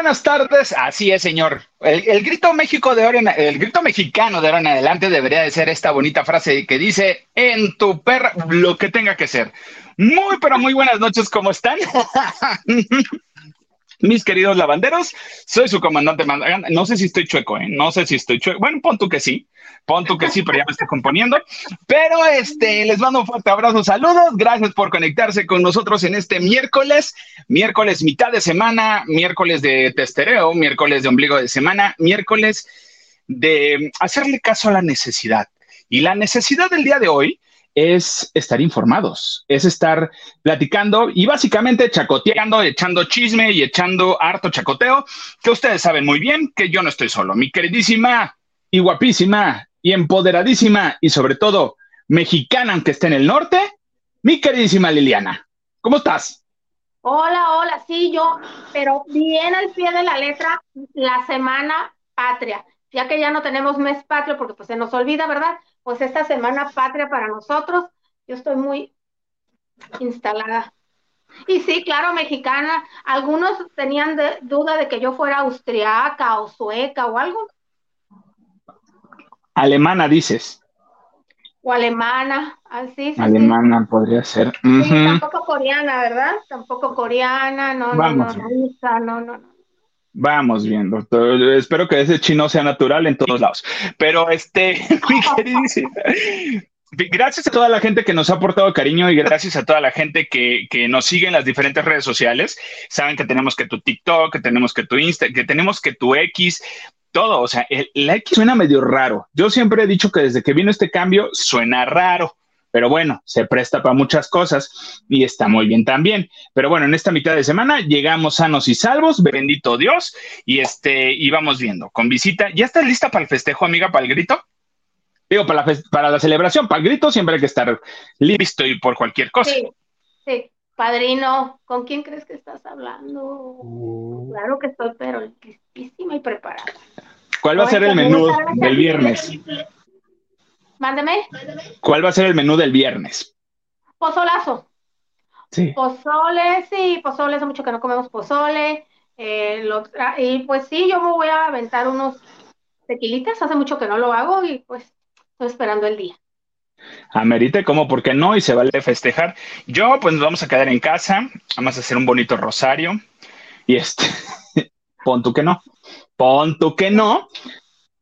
buenas tardes. Así es, señor. El, grito México de ahora el grito mexicano de ahora en adelante debería de ser esta bonita frase que dice en tu perra lo que tenga que ser. Muy, pero muy buenas noches, ¿cómo están? mis queridos lavanderos. Soy su comandante No sé si estoy chueco, ¿eh? No sé si estoy chueco. Bueno, pon tú que sí. Pon tú que sí, pero ya me estoy componiendo. Pero este, les mando un fuerte abrazo, saludos. Gracias por conectarse con nosotros en este miércoles. Miércoles mitad de semana, miércoles de testereo, miércoles de ombligo de semana, miércoles de hacerle caso a la necesidad. Y la necesidad del día de hoy es estar informados, es estar platicando y básicamente chacoteando, echando chisme y echando harto chacoteo, que ustedes saben muy bien que yo no estoy solo. Mi queridísima y guapísima y empoderadísima y sobre todo mexicana, aunque esté en el norte, mi queridísima Liliana. ¿Cómo estás? Hola, hola, sí, yo, pero bien al pie de la letra, la semana patria, ya que ya no tenemos mes patrio porque pues se nos olvida, ¿verdad? pues esta semana patria para nosotros, yo estoy muy instalada. Y sí, claro, mexicana. Algunos tenían duda de que yo fuera austriaca o sueca o algo. Alemana, dices. O alemana, así. Ah, alemana podría ser. Tampoco coreana, ¿verdad? Tampoco coreana, no, no, no, no, no, no. Vamos viendo. Espero que ese chino sea natural en todos lados. Pero este, Gracias a toda la gente que nos ha aportado cariño y gracias a toda la gente que, nos sigue en las diferentes redes sociales. Saben que tenemos que tu TikTok, que tenemos que tu Insta, que tenemos que tu X, todo. O sea, el, la X suena medio raro. Yo siempre he dicho que desde que vino este cambio suena raro pero bueno, se presta para muchas cosas y está muy bien también. Pero bueno, en esta mitad de semana llegamos sanos y salvos, bendito Dios, y este, y vamos viendo, con visita. ¿Ya estás lista para el festejo, amiga, para el grito? Digo, para la, para la celebración, para el grito siempre hay que estar listo y por cualquier cosa. Sí, sí. Padrino, ¿con quién crees que estás hablando? Uh. Claro que estoy, pero listísima y preparada. ¿Cuál va a ser el menú del viernes? Mándeme. ¿Cuál va a ser el menú del viernes? Pozolazo. Sí. Pozole, sí, pozole, hace mucho que no comemos pozole. Eh, y pues sí, yo me voy a aventar unos tequilitas, hace mucho que no lo hago y pues estoy esperando el día. Amerite, ¿cómo? ¿Por qué no? Y se vale festejar. Yo, pues nos vamos a quedar en casa, vamos a hacer un bonito rosario. Y este, pon tú que no, pon tú que no,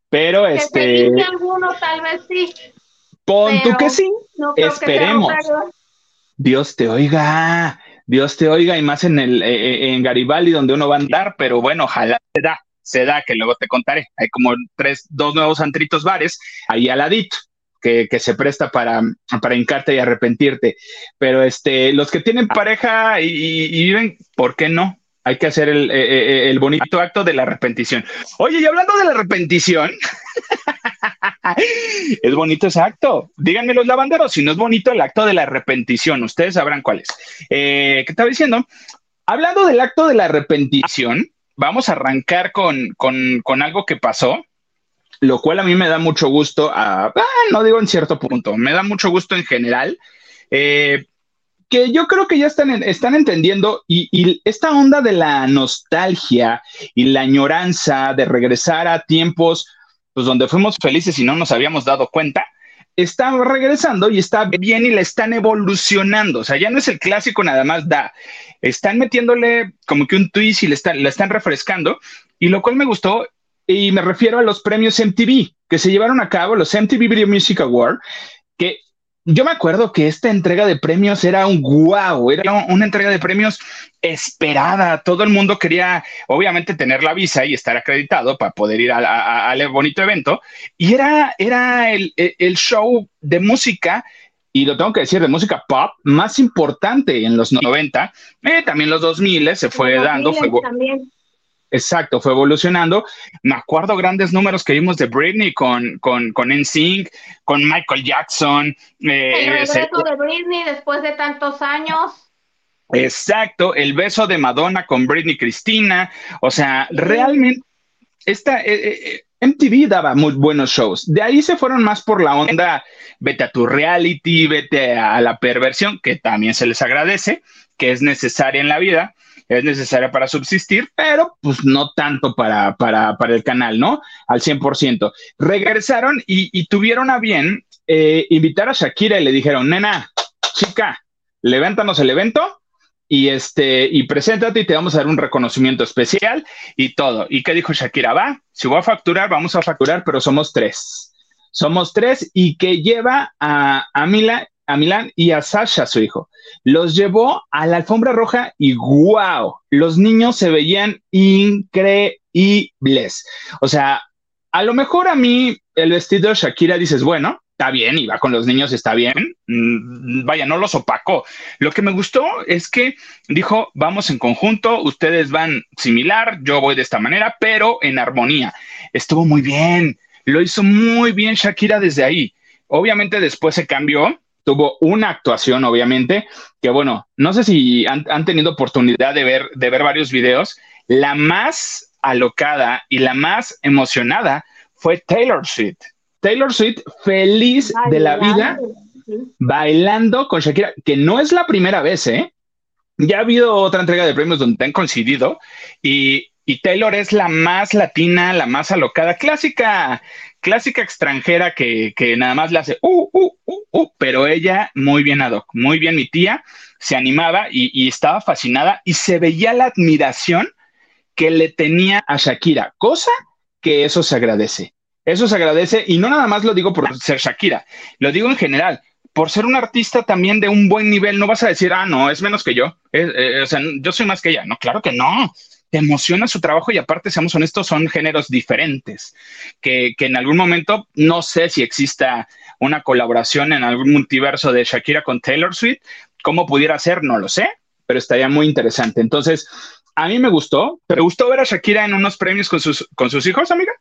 pero este. alguno, tal vez sí. Pon tú que sí. Esperemos. Dios te oiga. Dios te oiga, y más en el eh, eh, en Garibaldi, donde uno va a andar, pero bueno, ojalá se da, se da, que luego te contaré. Hay como tres, dos nuevos antritos bares ahí al ladito. Que, se presta para, para hincarte y arrepentirte. Pero este, los que tienen pareja y viven, ¿por qué no? hay que hacer eh, eh, eh, el, bonito acto de la arrepentición. Oye, y hablando de la arrepentición, es bonito ese acto. Díganme los lavanderos si no es bonito el acto de la arrepentición. Ustedes sabrán cuál es. ¿Qué estaba diciendo? Hablando del acto de la arrepentición, vamos a arrancar con, algo que pasó, lo cual a mí me da mucho gusto, ah, no digo en cierto punto, me da mucho gusto en general. Eh, que yo creo que ya están, están entendiendo y, esta onda de la nostalgia y la añoranza de regresar a tiempos pues, donde fuimos felices y no nos habíamos dado cuenta, está regresando y está bien y la están evolucionando. O sea, ya no es el clásico nada más da. Están metiéndole como que un twist y le están, la están refrescando. Y lo cual me gustó, y me refiero a los premios MTV que se llevaron a cabo, los MTV Video Music Award, que yo me acuerdo que esta entrega de premios era un guau, era una entrega de premios esperada. Todo el mundo quería, obviamente, tener la visa y estar acreditado para poder ir al bonito evento. Y era, era el, show de música y lo tengo que decir, de música pop más importante en los 90, eh, también los 2000 se fue dando, fue, Exacto, fue evolucionando. Me acuerdo grandes números que vimos de Britney con, con, con NSYNC, con Michael Jackson. Eh, el regreso de Britney después de tantos años. Exacto, el beso de Madonna con Britney Cristina. O sea, realmente esta, eh, eh, MTV daba muy buenos shows. De ahí se fueron más por la onda, vete a tu reality, vete a la perversión, que también se les agradece, que es necesaria en la vida es necesaria para subsistir, pero pues no tanto para, para, para el canal, ¿no? Al 100%. Regresaron y, tuvieron a bien eh, invitar a Shakira y le dijeron, nena, chica, levántanos el evento y este y preséntate y te vamos a dar un reconocimiento especial y todo. ¿Y qué dijo Shakira? Va, si voy a facturar, vamos a facturar, pero somos tres. Somos tres y que lleva a, a, Mila, a Milán y a Sasha, su hijo. Los llevó a la alfombra roja y wow, los niños se veían increíbles. O sea, a lo mejor a mí el vestido de Shakira dices, bueno, está bien va con los niños, está bien. Mm, vaya, no los opacó. Lo que me gustó es que dijo, vamos en conjunto, ustedes van similar, yo voy de esta manera, pero en armonía. Estuvo muy bien, lo hizo muy bien Shakira desde ahí. Obviamente después se cambió, tuvo una actuación, obviamente, que bueno, no sé si han, han tenido oportunidad de ver, de ver varios videos. La más alocada y la más emocionada fue Taylor Swift Taylor Swift feliz de la vida bailando con Shakira, que no es la primera vez, ¿eh? Ya ha habido otra entrega de premios donde han coincidido y, Taylor es la más latina, la más alocada, clásica, clásica extranjera que, nada más le hace, uh, uh, uh, uh, pero ella muy bien ad hoc, muy bien mi tía, se animaba y, y estaba fascinada y se veía la admiración que le tenía a Shakira, cosa que eso se agradece. Eso se agradece y no nada más lo digo por ser Shakira, lo digo en general. Por ser un artista también de un buen nivel, no vas a decir, ah, no, es menos que yo. Eh, o sea, yo soy más que ella. No, claro que no. Te emociona su trabajo y aparte, seamos honestos, son géneros diferentes. Que, que en algún momento, no sé si exista una colaboración en algún multiverso de Shakira con Taylor Swift. ¿Cómo pudiera ser? No lo sé, pero estaría muy interesante. Entonces, a mí me gustó. ¿Te gustó ver a Shakira en unos premios con sus, con sus hijos, amiga?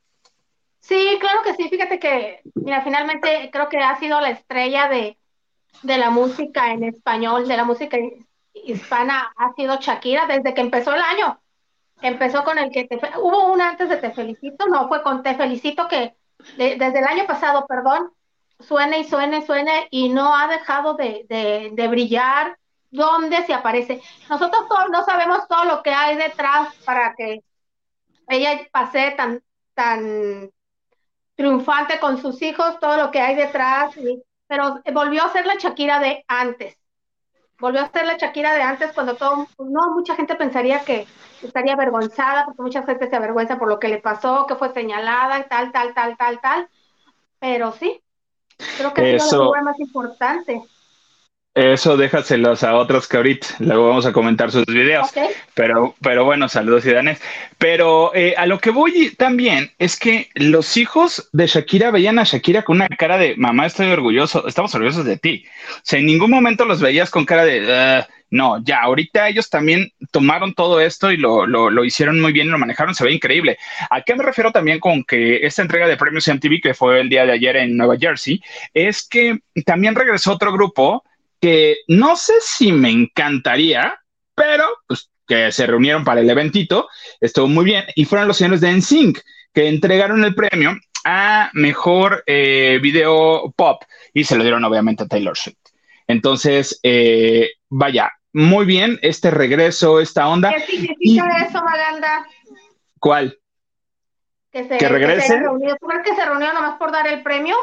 Sí, claro que sí. Fíjate que, mira, finalmente creo que ha sido la estrella de, la música en español, de la música hispana, ha sido Shakira desde que empezó el año. Empezó con el que te, hubo una antes de Te Felicito, no, fue con Te Felicito que desde el año pasado, perdón, suene y suene, suene y no ha dejado de, de, brillar. ¿Dónde se aparece? Nosotros no sabemos todo lo que hay detrás para que ella pase tan, tan triunfante con sus hijos, todo lo que hay detrás, pero volvió a ser la Shakira de antes. Volvió a ser la Shakira de antes cuando todo, no, mucha gente pensaría que estaría avergonzada, porque mucha gente se avergüenza por lo que le pasó, que fue señalada y tal, tal, tal, tal, tal. Pero sí, creo que es la figura más importante. Eso déjaselos a otros que ahorita luego vamos a comentar sus videos. Pero, pero bueno, saludos ciudadanos. Pero eh, a lo que voy también es que los hijos de Shakira veían a Shakira con una cara de mamá, estoy orgulloso, estamos orgullosos de ti. O sea, en ningún momento los veías con cara de no, ya, ahorita ellos también tomaron todo esto y lo, lo, lo hicieron muy bien y lo manejaron, se ve increíble. ¿A qué me refiero también con que esta entrega de premios MTV, que fue el día de ayer en Nueva Jersey, es que también regresó otro grupo que no sé si me encantaría, pero pues que se reunieron para el eventito, estuvo muy bien, y fueron los señores de NSYNC, que entregaron el premio a mejor eh, video pop y se lo dieron obviamente a Taylor Swift. Entonces, eh, vaya, muy bien este regreso, esta onda. ¿Qué significa eso, Maganda? ¿Cuál? Que, se, regrese. Que ¿Tú crees que se reunió nomás por dar el premio?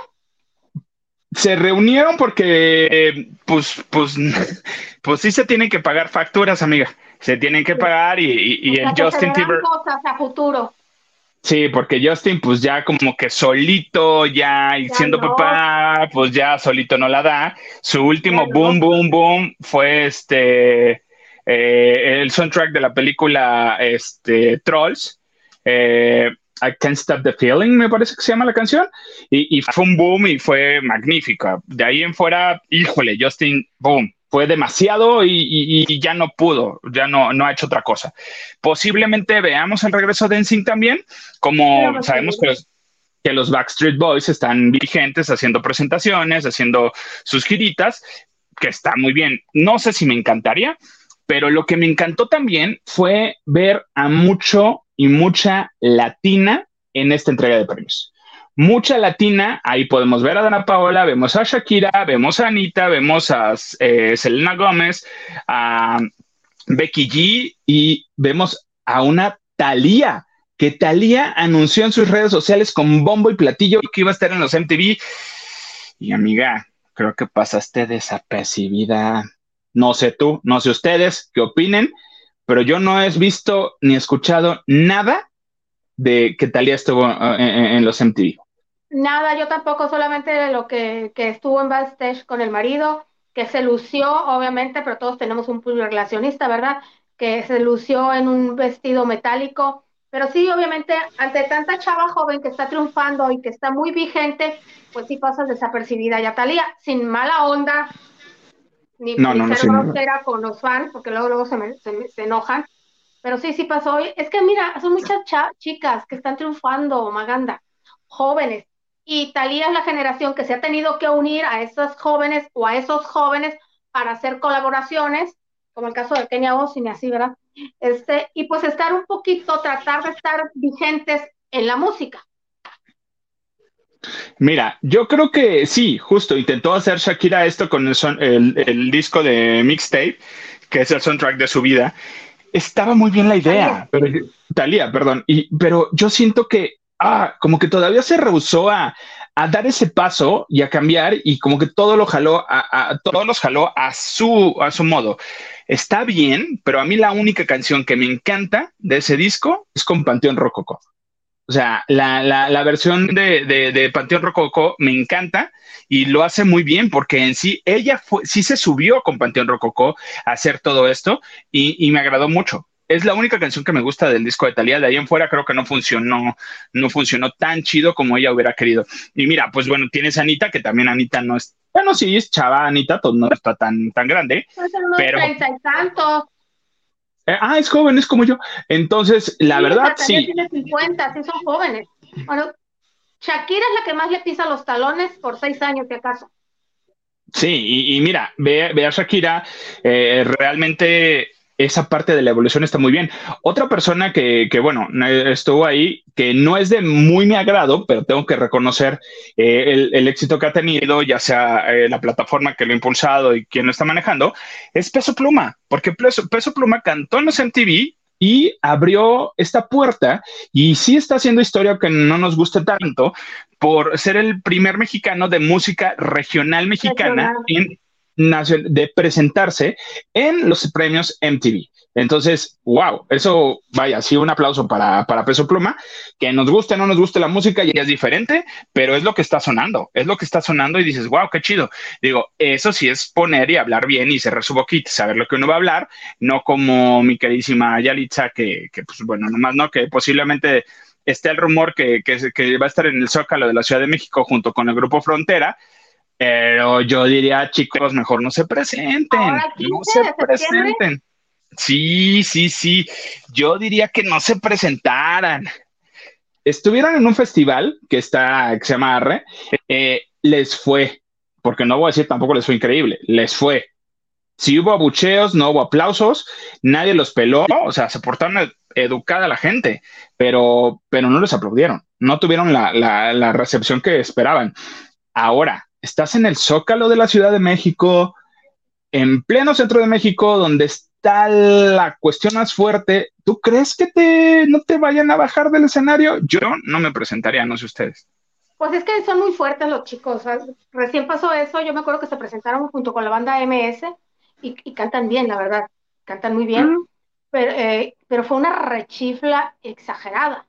Se reunieron porque, pues, pues, pues sí se tienen que pagar facturas, amiga. Se tienen que pagar y, y, el Justin Timber. cosas a futuro. Sí, porque Justin, pues ya como que solito, ya, y siendo papá, pues ya solito no la da. Su último boom, boom, boom fue este, eh, el soundtrack de la película este, Trolls. Eh, I Can't Stop the Feeling, me parece que se llama la canción, y, fue un boom y fue magnífica. De ahí en fuera, híjole, Justin, boom, fue demasiado y, ya no pudo, ya no, no ha hecho otra cosa. Posiblemente veamos el regreso de NSYNC también, como sabemos que los, que los Backstreet Boys están vigentes haciendo presentaciones, haciendo sus giritas, que está muy bien. No sé si me encantaría, pero lo que me encantó también fue ver a mucho y mucha latina en esta entrega de premios. Mucha latina, ahí podemos ver a Dana Paola, vemos a Shakira, vemos a Anita, vemos a eh, Selena Gómez, a Becky G y vemos a una Thalía, que Thalía anunció en sus redes sociales con bombo y platillo que iba a estar en los MTV. Y amiga, creo que pasaste desapercibida. No sé tú, no sé ustedes qué opinen, pero yo no he visto ni escuchado nada de que Talía estuvo eh, en, los MTV. Nada, yo tampoco, solamente lo que, que estuvo en backstage con el marido, que se lució, obviamente, pero todos tenemos un relacionista, ¿verdad? Que se lució en un vestido metálico. Pero sí, obviamente, ante tanta chava joven que está triunfando y que está muy vigente, pues sí pasas desapercibida. Y Talía, sin mala onda, ni, no, no, ser grosera con los fans, porque luego, luego se, se, enojan. Pero sí, sí pasó. Es que mira, son muchas chicas que están triunfando, Maganda, jóvenes. Y Talía es la generación que se ha tenido que unir a esas jóvenes o a esos jóvenes para hacer colaboraciones, como el caso de Kenia Osin y así, ¿verdad? Este, y pues estar un poquito, tratar de estar vigentes en la música. Mira, yo creo que sí, justo intentó hacer Shakira esto con el, disco de mixtape, que es el soundtrack de su vida. Estaba muy bien la idea, pero Talía, perdón, y, pero yo siento que, ah, como que todavía se rehusó a, dar ese paso y a cambiar y como que todo lo jaló, a, a, todos los jaló a su, a su modo. Está bien, pero a mí la única canción que me encanta de ese disco es con Panteón Rococo. O sea, la, la, la versión de, de, de, Panteón Rococó me encanta y lo hace muy bien porque en sí ella fue, sí se subió con Panteón Rococó a hacer todo esto y, y me agradó mucho. Es la única canción que me gusta del disco de Talía. De ahí en fuera creo que no funcionó, no funcionó tan chido como ella hubiera querido. Y mira, pues bueno, tienes a Anita, que también Anita no es, bueno, sí es chava Anita, pues no está tan, tan grande. pero... Eh, ah, es joven, es como yo. Entonces, la verdad, sí. Tiene 50, sí son jóvenes. Bueno, Shakira es la que más le pisa los talones por seis años, si acaso. Sí, y, mira, ve, ve, a Shakira, eh, realmente esa parte de la evolución está muy bien. Otra persona que, que, bueno, estuvo ahí, que no es de muy mi agrado, pero tengo que reconocer eh, el, el, éxito que ha tenido, ya sea eh, la plataforma que lo ha impulsado y quien lo está manejando, es Peso Pluma, porque Peso, Peso Pluma cantó en los MTV y abrió esta puerta y sí está haciendo historia que no nos guste tanto por ser el primer mexicano de música regional mexicana en de presentarse en los premios MTV. Entonces, wow, eso, vaya, sí, un aplauso para, para Peso Pluma, que nos guste o no nos guste la música, ya es diferente, pero es lo que está sonando, es lo que está sonando y dices, wow, qué chido. Digo, eso sí es poner y hablar bien y cerrar su boquita, saber lo que uno va a hablar, no como mi queridísima Yalitza, que, que pues bueno, nomás no, que posiblemente esté el rumor que, que, que va a estar en el Zócalo de la Ciudad de México junto con el grupo Frontera, pero yo diría, chicos, mejor no se presenten. no se presenten. Sí, sí, sí. Yo diría que no se presentaran. Estuvieran en un festival que está, que se llama Arre, eh, les fue, porque no voy a decir tampoco les fue increíble, les fue. Si hubo abucheos, no hubo aplausos, nadie los peló, o sea, se portaron educada la gente, pero, pero no les aplaudieron, no tuvieron la, la recepción que esperaban. Ahora, estás en el zócalo de la Ciudad de México, en pleno centro de México, donde está la cuestión más fuerte. ¿Tú crees que te, no te vayan a bajar del escenario? Yo no me presentaría, no sé ustedes. Pues es que son muy fuertes los chicos. Recién pasó eso, yo me acuerdo que se presentaron junto con la banda MS y, cantan bien, la verdad. Cantan muy bien, pero, eh, pero fue una rechifla exagerada.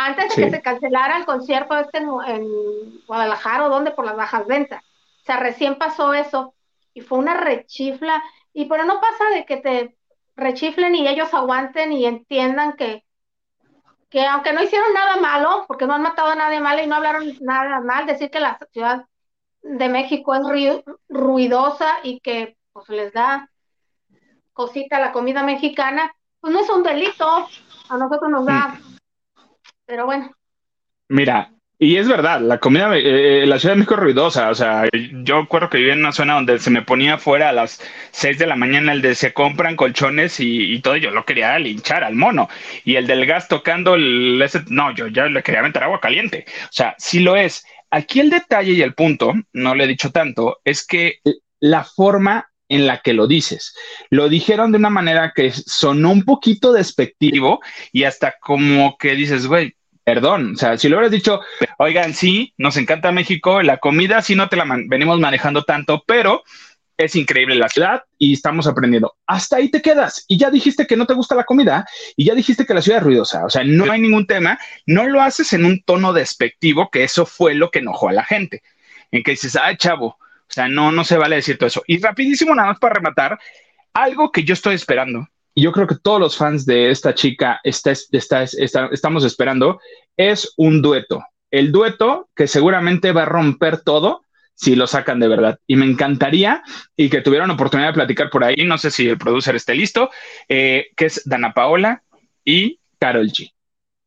Antes de que se cancelara el concierto este en, Guadalajara o donde por las bajas ventas. O sea, recién pasó eso y fue una rechifla. Y pero no pasa de que te rechiflen y ellos aguanten y entiendan que, que aunque no hicieron nada malo, porque no han matado a nadie malo y no hablaron nada mal, decir que la Ciudad de México es ruidosa y que pues les da cosita la comida mexicana, pues no es un delito, a nosotros nos da mm. Pero bueno. Mira, y es verdad, la comida, eh, la Ciudad de México es ruidosa, o sea, yo recuerdo que vivía en una zona donde se me ponía fuera a las 6 de la mañana el de se compran colchones y, todo, yo lo quería linchar al mono, y el del gas tocando, el, ese, no, yo ya le quería aventar agua caliente, o sea, sí lo es. Aquí el detalle y el punto, no le he dicho tanto, es que la forma en la que lo dices. Lo dijeron de una manera que sonó un poquito despectivo y hasta como que dices, güey, perdón, o sea, si lo hubieras dicho, oigan, sí, nos encanta México, la comida sí no te la venimos manejando tanto, pero es increíble la ciudad y estamos aprendiendo. Hasta ahí te quedas y ya dijiste que no te gusta la comida y ya dijiste que la ciudad es ruidosa. O sea, no hay ningún tema. No lo haces en un tono despectivo, que eso fue lo que enojó a la gente. En que dices, ay, chavo, o sea, no, no se vale decir todo eso. Y rapidísimo, nada más para rematar, algo que yo estoy esperando y yo creo que todos los fans de esta chica está, estamos esperando es un dueto. El dueto que seguramente va a romper todo si lo sacan de verdad. Y me encantaría y que tuvieran oportunidad de platicar por ahí, no sé si el producer esté listo, eh, que es Dana Paola y Carol G.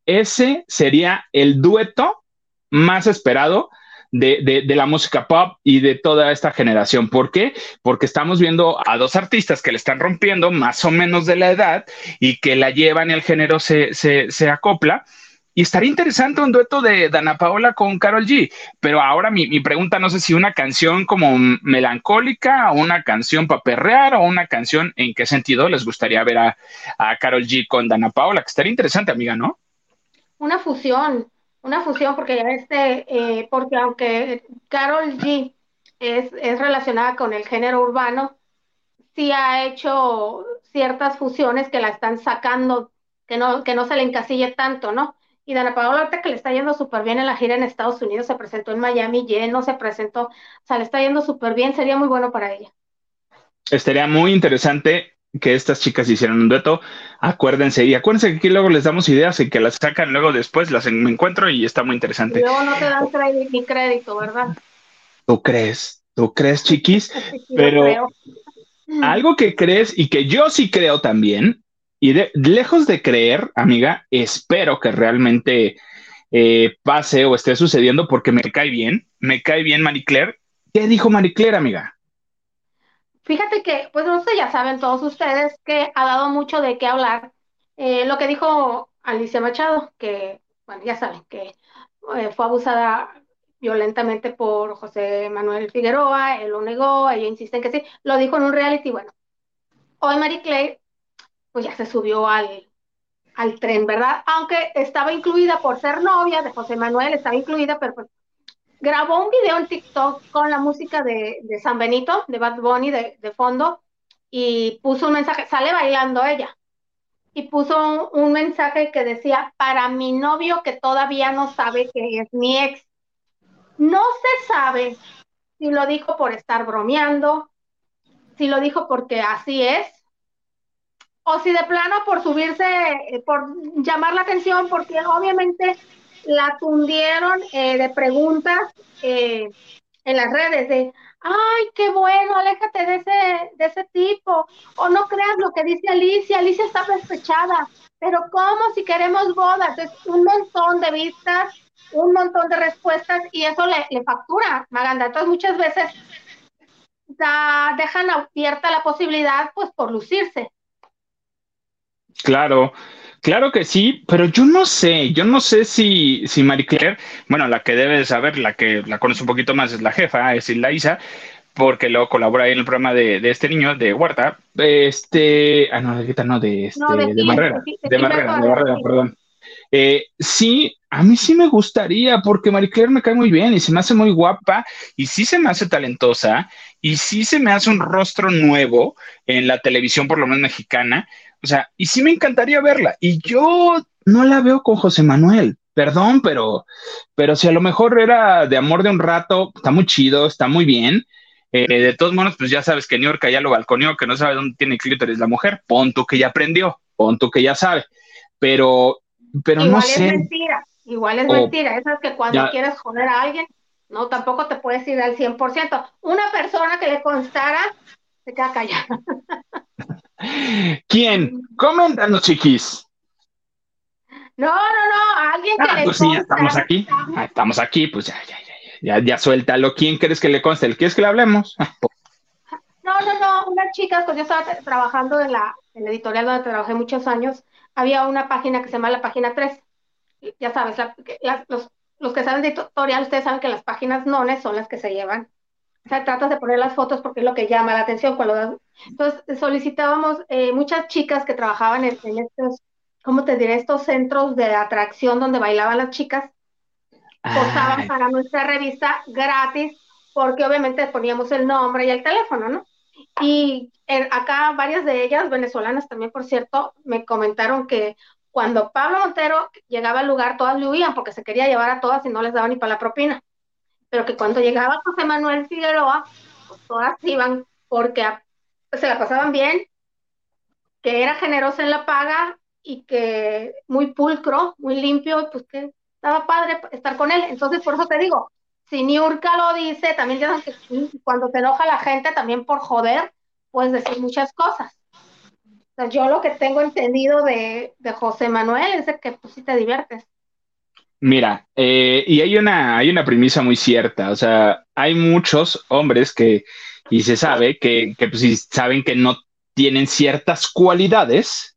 Ese sería el dueto más esperado de, de, la música pop y de toda esta generación. ¿Por qué? Porque estamos viendo a dos artistas que le están rompiendo más o menos de la edad y que la llevan y el género se, se, se acopla y estaría interesante un dueto de Dana Paola con Carol G. Pero ahora mi, pregunta, no sé si una canción como melancólica o una canción para perrear o una canción, ¿en qué sentido les gustaría ver a, a Carol G con Dana Paola? Que estaría interesante, amiga, ¿no? Una fusión, una fusión, porque ya este, eh, porque aunque Carol G es, es relacionada con el género urbano, sí ha hecho ciertas fusiones que la están sacando, que no, que no se le encasille tanto, ¿no? Y Dana Paola, ahorita que le está yendo súper bien en la gira en Estados Unidos, se presentó en Miami lleno, se presentó, o sea, le está yendo súper bien, sería muy bueno para ella. Estaría muy interesante que estas chicas hicieran un dueto. Acuérdense, y acuérdense que aquí luego les damos ideas y que las sacan luego después, las me encuentro y está muy interesante. Y luego no te dan crédito, ni crédito, ¿verdad? ¿Tú crees? ¿Tú crees, chiquis? Pero algo que crees y que yo sí creo también y lejos de creer, amiga, espero que realmente eh, pase o esté sucediendo porque me cae bien, me cae bien Marie Claire. ¿Qué dijo Marie Claire, amiga? Fíjate que, pues no sé, ya saben todos ustedes que ha dado mucho de qué hablar. Eh, lo que dijo Alicia Machado, que, bueno, ya saben, que eh, fue abusada violentamente por José Manuel Figueroa, él lo negó, ella insiste en que sí, lo dijo en un reality, bueno. Hoy Marie Claire pues ya se subió al, al tren, ¿verdad? Aunque estaba incluida por ser novia de José Manuel, estaba incluida, pero pues grabó un video en TikTok con la música de, San Benito, de Bad Bunny de, de, fondo, y puso un mensaje, sale bailando ella, y puso un, un, mensaje que decía, para mi novio que todavía no sabe que es mi ex. No se sabe si lo dijo por estar bromeando, si lo dijo porque así es, o si de plano por subirse, eh, por llamar la atención, porque obviamente la tundieron eh, de preguntas eh, en las redes de, ay, qué bueno, aléjate de ese, de ese tipo, o no creas lo que dice Alicia, Alicia está despechada, pero ¿cómo si queremos bodas? Es un montón de vistas, un montón de respuestas y eso le, le factura, Maganda. Entonces muchas veces da, dejan abierta la posibilidad pues por lucirse. Claro, claro que sí, pero yo no sé, yo no sé si, si Marie Claire, bueno, la que debe saber, la que la conoce un poquito más es la jefa, es la Isa, porque luego colabora ahí en el programa de, de este niño, de Huerta, este, ah, no, de no, de este, de, de, Marrera, de, Marrera, de Marrera, perdón. Eh, sí, a mí sí me gustaría, porque Marie Claire me cae muy bien y se me hace muy guapa y sí se me hace talentosa y sí se me hace un rostro nuevo en la televisión, por lo menos mexicana. O sea, y sí me encantaría verla. Y yo no la veo con José Manuel. Perdón, pero, pero si a lo mejor era de amor de un rato, está muy chido, está muy bien. Eh, de todos modos, pues ya sabes que New York ya lo balconeó, que no sabe dónde tiene clítoris la mujer. Pon tú que ya aprendió, pon tú que ya sabe. Pero, pero no sé. Es mentira, igual es mentira. Eso es que cuando quieres joder a alguien, no, tampoco te puedes ir al 100%. Una persona que le constara se queda callada. ¿Quién? Coméntanos, chiquis. No, no, no, alguien que ah, le pues sí, estamos aquí. Ah, estamos aquí, pues ya, ya, ya, ya, ya, suéltalo. ¿Quién crees que le conste? ¿Quieres que le hablemos? No, no, no, unas chicas, pues yo estaba trabajando en la, en editorial donde trabajé muchos años, había una página que se llama la página 3. Ya sabes, los, los, que saben de editorial, ustedes saben que las páginas nones son las que se llevan O sea, tratas de poner las fotos porque es lo que llama la atención cuando das. Entonces, solicitábamos eh, muchas chicas que trabajaban en, estos, ¿cómo te diré? Estos centros de atracción donde bailaban las chicas, posaban para nuestra revista gratis, porque obviamente poníamos el nombre y el teléfono, ¿no? Y acá varias de ellas, venezolanas también, por cierto, me comentaron que cuando Pablo Montero llegaba al lugar, todas le huían porque se quería llevar a todas y no les daba ni para la propina. Pero que cuando llegaba José Manuel Figueroa, pues todas iban porque se la pasaban bien, que era generoso en la paga y que muy pulcro, muy limpio, pues que estaba padre estar con él. Entonces, por eso te digo, si Niurka lo dice, también ya que cuando te enoja la gente, también por joder, puedes decir muchas cosas. Yo lo que tengo entendido de, José Manuel es de que pues sí te diviertes. Mira, eh, y hay una, hay una premisa muy cierta, o sea, hay muchos hombres que, y se sabe que, que pues, saben que no tienen ciertas cualidades,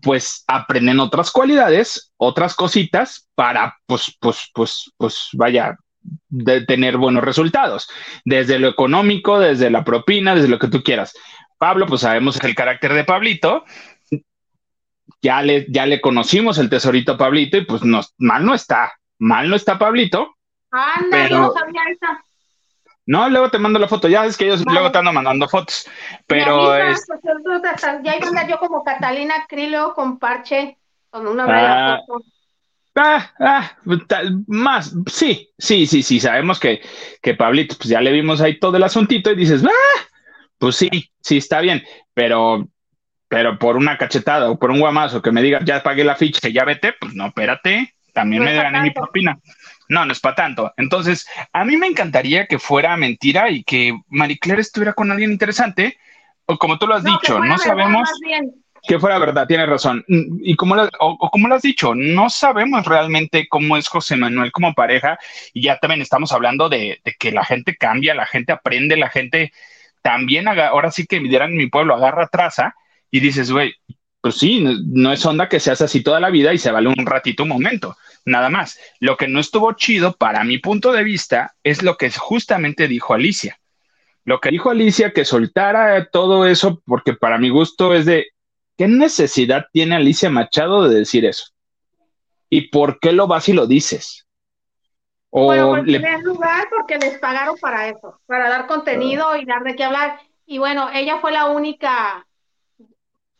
pues aprenden otras cualidades, otras cositas para, pues, pues, pues, pues, vaya, de tener buenos resultados, desde lo económico, desde la propina, desde lo que tú quieras. Pablo, pues sabemos el carácter de Pablito, ya le, ya le conocimos el tesorito Pablito y pues no, mal no está, mal no está Pablito. Anda, yo no sabía esa. No, luego te mando la foto, ya es que yo luego te ando mandando fotos, pero es... Pues, ya iba a andar yo como Catalina Crilo con parche, con una ah, Ah, ah, más, sí, sí, sí, sí, sabemos que, que Pablito, pues ya le vimos ahí todo el asuntito y dices, ah, pues sí, sí, está bien, pero, pero por una cachetada o por un guamazo que me diga, ya pagué la ficha y ya vete, pues no, espérate, también me gané mi propina. No, no es para tanto. Entonces, a mí me encantaría que fuera mentira y que Marie Claire estuviera con alguien interesante, o como tú lo has dicho, no sabemos que fuera verdad, tiene razón. Y como lo, o, como lo has dicho, no sabemos realmente cómo es José Manuel como pareja y ya también estamos hablando de, que la gente cambia, la gente aprende, la gente también, ahora sí que dirán mi pueblo, agarra traza y dices, güey, pues sí, no, es onda que se hace así toda la vida y se vale un ratito, un momento, nada más. Lo que no estuvo chido para mi punto de vista es lo que justamente dijo Alicia. Lo que dijo Alicia, que soltara todo eso, porque para mi gusto es de, ¿Qué necesidad tiene Alicia Machado de decir eso? ¿Y por qué lo vas y lo dices? O bueno, en primer lugar, porque les pagaron para eso, para dar contenido y dar de qué hablar. Y bueno, ella fue la única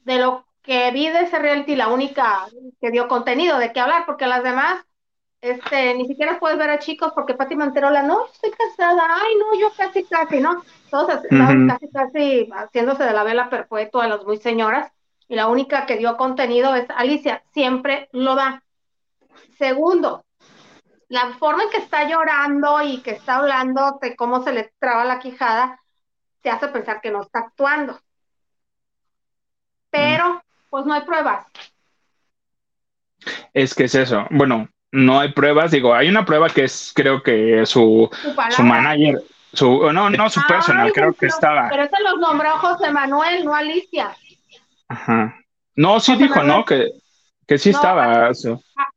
de lo que vi de ese reality, la única que dio contenido de qué hablar, porque las demás, este, ni siquiera puedes ver a chicos, porque Pati Manterola, no, estoy casada, ay, no, yo casi, casi, ¿no? Todos casi, casi haciéndose de la vela perpetua a las muy señoras y la única que dio contenido es Alicia, siempre lo da. Segundo, la forma en que está llorando y que está hablando de cómo se le traba la quijada, te hace pensar que no está actuando. Pero, pues no hay pruebas. Es que es eso. Bueno, no hay pruebas. Digo, hay una prueba que es, creo que su, su, manager, su, no, no, su personal, creo que estaba. Pero ese los nombró José Manuel, no Alicia. Ajá. No, sí dijo, ¿no? Que, que sí estaba. Eso. Ah,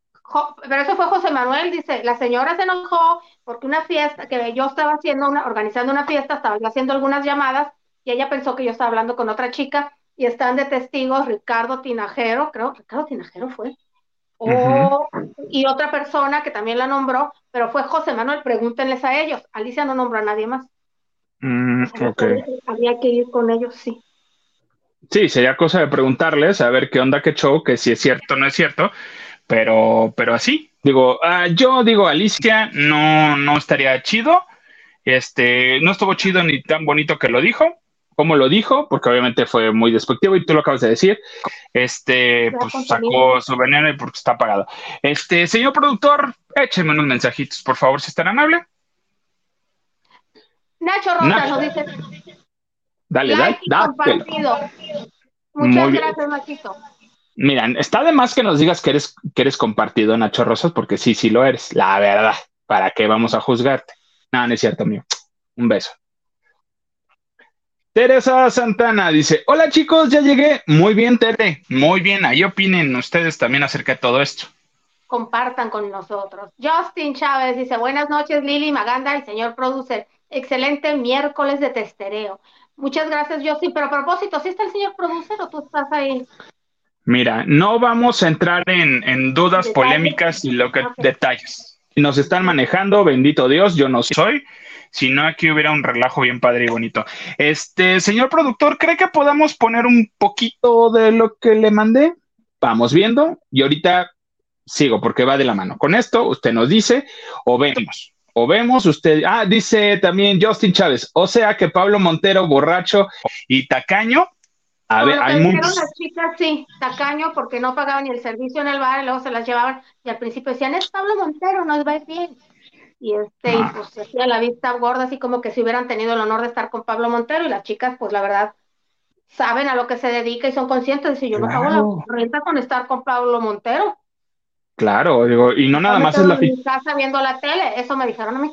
pero eso fue José Manuel, dice, la señora se enojó porque una fiesta, que yo estaba haciendo una, organizando una fiesta, estaba haciendo algunas llamadas y ella pensó que yo estaba hablando con otra chica y están de testigos Ricardo Tinajero, creo, Ricardo Tinajero fue, y otra persona que también la nombró, pero fue José Manuel, pregúntenles a ellos, Alicia no nombró a nadie más. Mm, Había que ir con ellos, sí. Sí, sería cosa de preguntarles a ver qué onda, qué show, que si es cierto o no es cierto, pero, pero así, digo, ah, yo digo, Alicia, no, no estaría chido, este, no estuvo chido ni tan bonito que lo dijo, como lo dijo, porque obviamente fue muy despectivo y tú lo acabas de decir, este, pues sacó su veneno y porque está apagado. Este, señor productor, écheme unos mensajitos, por favor, si están amable. Nacho Rosa nos dice Dale, dale, dale. Muchas gracias, Nachito. Mira, está de más que nos digas que eres, que eres compartido, Nacho Rosas, porque sí, sí lo eres, la verdad. ¿Para qué vamos a juzgarte? No, no es cierto, mío. Un beso. Teresa Santana dice: Hola chicos, ya llegué. Muy bien, Tere. Muy bien. Ahí opinen ustedes también acerca de todo esto. compartan con nosotros. Justin Chávez dice, buenas noches Lili, Maganda y señor producer. Excelente miércoles de testereo. Muchas gracias, Justin. Pero a propósito, ¿sí está el señor producer o tú estás ahí? Mira, no vamos a entrar en, dudas polémicas y lo que detalles. Nos están manejando, bendito Dios, yo no soy. Si no, aquí hubiera un relajo bien padre y bonito. Este, señor productor, ¿cree que podamos poner un poquito de lo que le mandé? Vamos viendo y ahorita sigo porque va de la mano. Con esto, usted nos dice o vemos. O vemos, usted, ah, dice también Justin Chávez, o sea que Pablo Montero, borracho y tacaño, a ver, hay muchos. las chicas, sí, tacaño, porque no pagaban ni el servicio en el bar, y luego se las llevaban, y al principio decían, es Pablo Montero, nos va bien. Y este, y ah. pues se hacía la vista gorda, así como que si hubieran tenido el honor de estar con Pablo Montero, y las chicas, pues la verdad, saben a lo que se dedica y son conscientes de si yo no pago la renta con estar con Pablo Montero. Claro, digo, y no nada más es la ficha. viendo la tele, eso me dijeron a mí.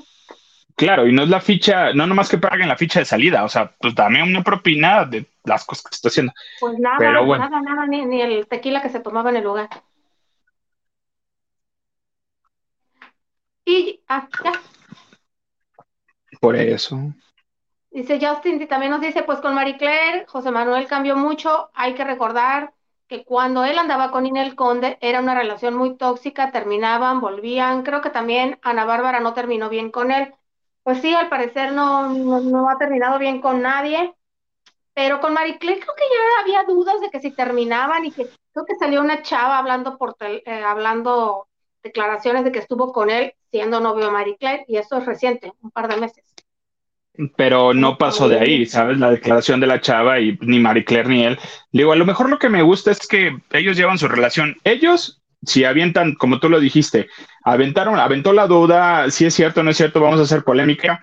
Claro, y no es la ficha, no nomás que paguen la ficha de salida, o sea, pues dame una propina de las cosas que está haciendo. Pues nada, nada, nada, ni, el tequila que se tomaba en el lugar. Y ah, ya. Por eso. Dice Justin, y también nos dice, pues con Marie Claire, José Manuel cambió mucho, hay que recordar que cuando él andaba con Inel Conde era una relación muy tóxica, terminaban, volvían, creo que también Ana Bárbara no terminó bien con él. Pues sí, al parecer no, no, ha terminado bien con nadie, pero con Marie Claire creo que ya había dudas de que si terminaban y que creo que salió una chava hablando por eh, hablando declaraciones de que estuvo con él siendo novio de Marie Claire y eso es reciente, un par de meses pero no pasó de ahí, ¿sabes? La declaración de la chava y ni Marie Claire ni él. Digo, a lo mejor lo que me gusta es que ellos llevan su relación. Ellos, si avientan, como tú lo dijiste, aventaron, aventó la duda, si es cierto o no es cierto, vamos a hacer polémica.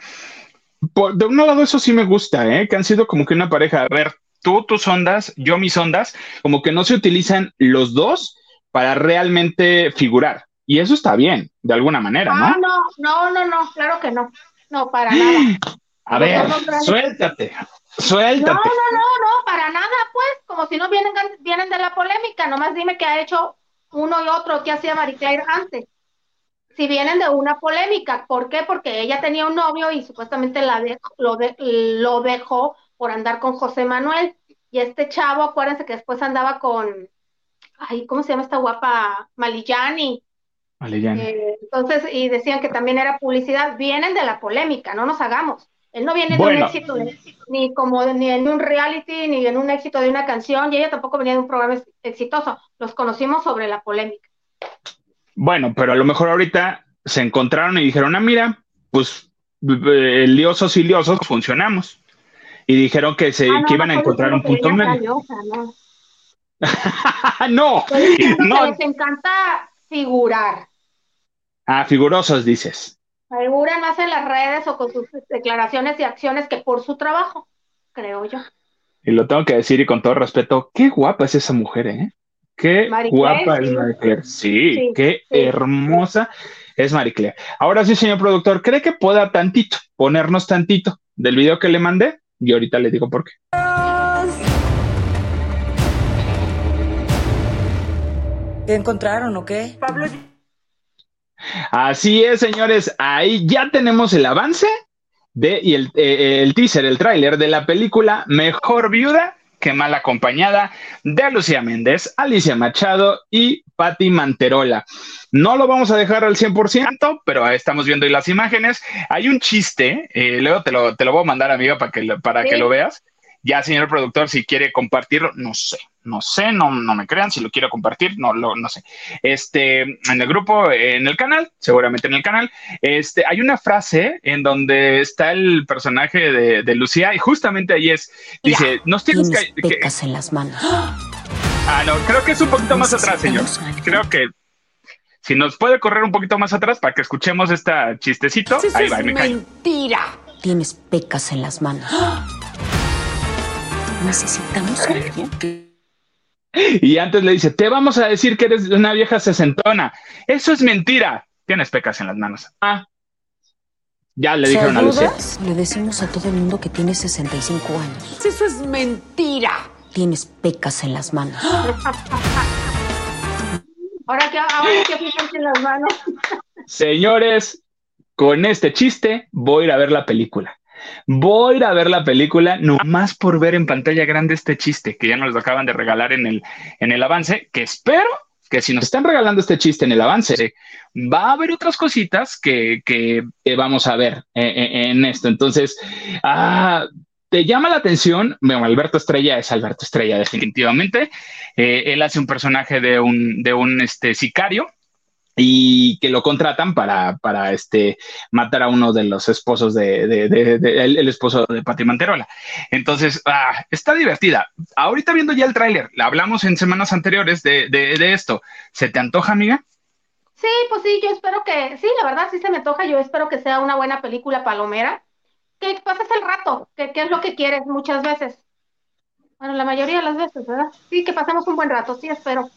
de un lado, eso sí me gusta, ¿eh? Que han sido como que una pareja. A ver, tú tus ondas, yo mis ondas, como que no se utilizan los dos para realmente figurar. Y eso está bien, de alguna manera, ¿no? Ah, no, no, no, no, claro que no. No, para nada. A ver, suéltate, suéltate. No, no, no, no, para nada, pues, como si no vienen, vienen de la polémica, nomás dime que ha hecho uno y otro que hacía Marie Claire antes. Si vienen de una polémica, ¿por qué? Porque ella tenía un novio y supuestamente la lo, lo dejó por andar con José Manuel. Y este chavo, acuérdense que después andaba con, ay, ¿cómo se llama esta guapa? Malillani. Malillani. Eh, entonces, y decían que también era publicidad. Vienen de la polémica, no nos hagamos. Él no viene de un éxito ni como ni en un reality, ni en un éxito de una canción, y ella tampoco venía de un programa exitoso. Los conocimos sobre la polémica. Bueno, pero a lo mejor ahorita se encontraron y dijeron, ah, mira, pues eh, liosos y liosos funcionamos. Y dijeron que se ah, iban a encontrar un punto medio. no, no. Les encanta figurar. Ah, figurosos, dices. Segura más en las redes o con sus declaraciones y acciones que por su trabajo, creo yo. Y lo tengo que decir y con todo respeto, qué guapa es esa mujer, ¿eh? Qué guapa es Marie Claire. Sí, qué hermosa es Marie Claire. Ahora sí, señor productor, ¿cree que pueda tantito, ponernos tantito del video que le mandé? Y ahorita le digo por qué. ¿Qué encontraron o qué? Pablo Así es, señores, ahí ya tenemos el avance de y el, eh, el teaser, el tráiler de la película Mejor Viuda que mal acompañada de Lucía Méndez, Alicia Machado y Patti Manterola. No lo vamos a dejar al 100%, pero estamos viendo ahí las imágenes. Hay un chiste, eh, luego te lo, te lo voy a mandar, amiga, para que, para que lo veas. Ya, señor productor, si quiere compartirlo, no sé, no sé, no, no me crean, si lo quiero compartir, no, lo, no sé. Este, en el grupo, en el canal, seguramente en el canal, este, hay una frase en donde está el personaje de, Lucía y justamente ahí es, dice, nos tienes, que, pecas en las manos. Ah, no, creo que es un poquito más atrás, señor. Creo que si nos puede correr un poquito más atrás para que escuchemos este chistecito. ahí va, es mentira. Tienes pecas en las manos. necesitamos Y antes le dice, te vamos a decir que eres una vieja sesentona. Eso es mentira. Tienes pecas en las manos. Ah. Ya le dijeron a Lucía. Le decimos a todo el mundo que tienes 65 años. Eso es mentira. Tienes pecas en las manos. Ahora que, ahora que en las manos. Señores, con este chiste voy a ir a ver la película. Voy a ir a ver la película nomás por ver en pantalla grande este chiste que ya nos lo acaban de regalar en el, en el avance, que espero que si nos están regalando este chiste en el avance, va a haber otras cositas que, que vamos a ver eh, eh, en, esto. Entonces, ah, te llama la atención, bueno, Alberto Estrella es Alberto Estrella definitivamente. Eh, él hace un personaje de un, de un este, sicario y que lo contratan para, para este, matar a uno de los esposos de, de, el, esposo de Pati Manterola. Entonces, ah, está divertida. Ahorita viendo ya el tráiler, hablamos en semanas anteriores de, de, esto. ¿Se te antoja, amiga? Sí, pues sí, yo espero que, sí, la verdad sí se me antoja, yo espero que sea una buena película palomera ¿Qué pasas el rato, ¿Qué, ¿qué, es lo que quieres muchas veces. Bueno, la mayoría de las veces, ¿verdad? Sí, que pasemos un buen rato, sí, espero.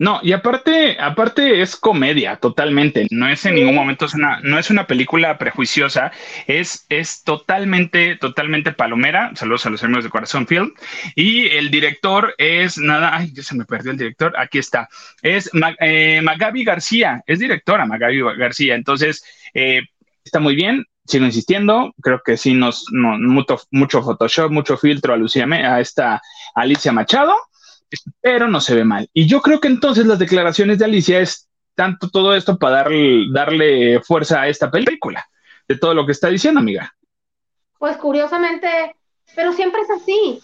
No, y aparte, aparte es comedia totalmente. No es en ningún momento es una, no es una película prejuiciosa, es, es totalmente, totalmente palomera. Saludos a los amigos de Corazón Film. Y el director es nada, ay, ya se me perdió el director. Aquí está. Es eh, Magabi García, es directora Magabi García. Entonces, eh, está muy bien sigo insistiendo, creo que sí nos, mucho, mucho, Photoshop, mucho filtro a Lucía, a esta Alicia Machado, pero no se ve mal. Y yo creo que entonces las declaraciones de Alicia es tanto todo esto para darle, darle fuerza a esta película, de todo lo que está diciendo, amiga. Pues curiosamente, pero siempre es así.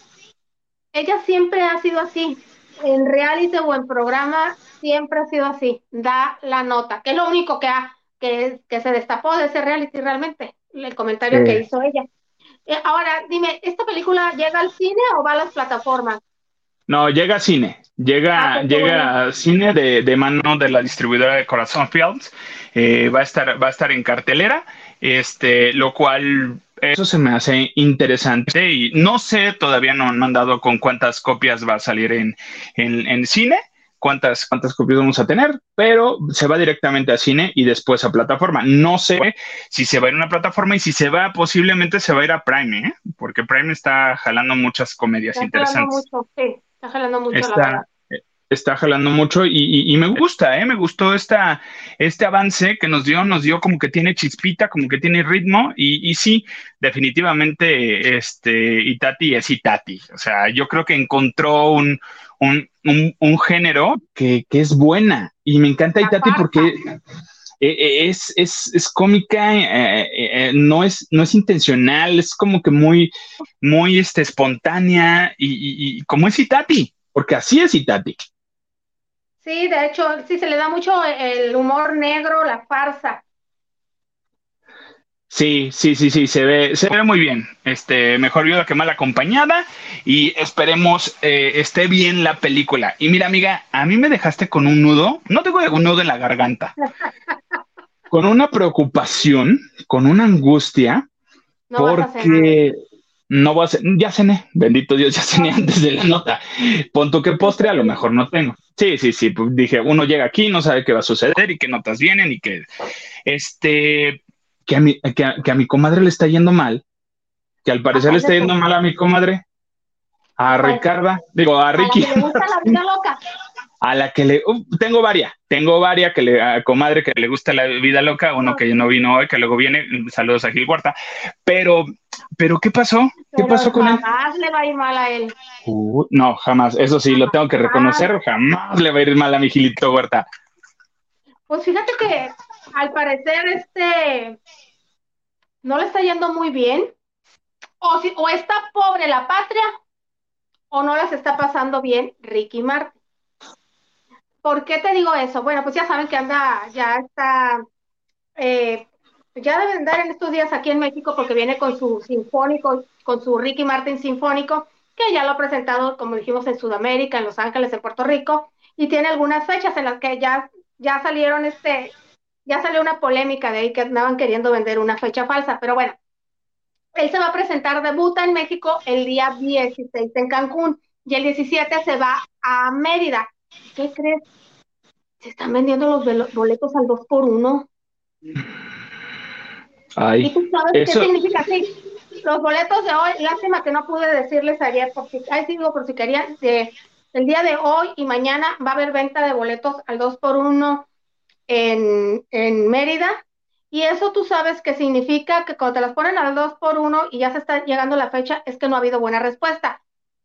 Ella siempre ha sido así. En reality o en programa siempre ha sido así. Da la nota, que es lo único que ha que, se destapó de ese reality realmente, el comentario que hizo ella. Eh, ahora, dime, ¿esta película llega al cine o va a las plataformas? No, llega a cine, llega, ah, llega a cine de, de, mano de la distribuidora de Corazón Films, eh, va a estar, va a estar en cartelera, este, lo cual eso se me hace interesante y no sé, todavía no han mandado con cuántas copias va a salir en, en, en cine, cuántas, cuántas copias vamos a tener, pero se va directamente a cine y después a plataforma. No sé si se va a ir a una plataforma y si se va, posiblemente se va a ir a Prime, ¿eh? porque Prime está jalando muchas comedias interesantes. Mucho, sí, está jalando mucho. Está, jalando mucho y, me gusta, ¿eh? me gustó esta, este avance que nos dio, nos dio como que tiene chispita, como que tiene ritmo y, y sí, definitivamente, este, Itati es Itati. O sea, yo creo que encontró un, un, género que, es buena. Y me encanta Itati porque e, e, es, es, cómica, eh, eh, no, es, no es intencional, es como que muy, muy este, espontánea y, como es Itati, porque así es Itati. Sí, de hecho, sí se le da mucho el humor negro, la farsa. Sí, sí, sí, sí, se ve, se ve muy bien. Este, mejor viuda que mal acompañada y esperemos eh, esté bien la película. Y mira, amiga, a mí me dejaste con un nudo, no tengo un nudo en la garganta, con una preocupación, con una angustia, porque no voy a hacer, ya cené, bendito Dios, ya cené antes de la nota. Punto que postre a lo mejor no tengo. Sí, sí, sí, pues dije, uno llega aquí, no sabe qué va a suceder y qué notas vienen y que, este, que a, mi, que, a, mi comadre le está yendo mal, que al parecer le está yendo mal a mi comadre, a Ricarda, digo, a Ricky. A la que le uh, tengo varias, tengo varias que le a comadre que le gusta la vida loca, uno que no vino hoy, que luego viene, saludos a Gil Huerta, pero, pero ¿qué pasó? ¿Qué pasó con él? Jamás le va a ir mal a él. Uh, no, jamás, eso sí, lo tengo que reconocer, jamás le va a ir mal a mi Gilito Huerta. Pues fíjate que al parecer este no le está yendo muy bien. O, si, o está pobre la patria o no les está pasando bien Ricky Martin. ¿Por qué te digo eso? Bueno, pues ya saben que anda, ya está, eh, ya deben andar en estos días aquí en México porque viene con su sinfónico, con su Ricky Martin sinfónico, que ya lo ha presentado, como dijimos, en Sudamérica, en Los Ángeles, en Puerto Rico, y tiene algunas fechas en las que ya, ya salieron este, ya salió una polémica de ahí que andaban queriendo vender una fecha falsa, pero bueno, él se va a presentar, debuta en México el día 16 en Cancún y el 17 se va a Mérida. ¿Qué crees? Se están vendiendo los boletos al 2 por 1 Ay, ¿Y tú sabes qué significa? Sí, los boletos de hoy, lástima que no pude decirles ayer, porque, ahí digo, por si querían, el día de hoy y mañana va a haber venta de boletos al 2 por 1 en, en Mérida. Y eso tú sabes que significa que cuando te las ponen al 2 por 1 y ya se está llegando la fecha, es que no ha habido buena respuesta.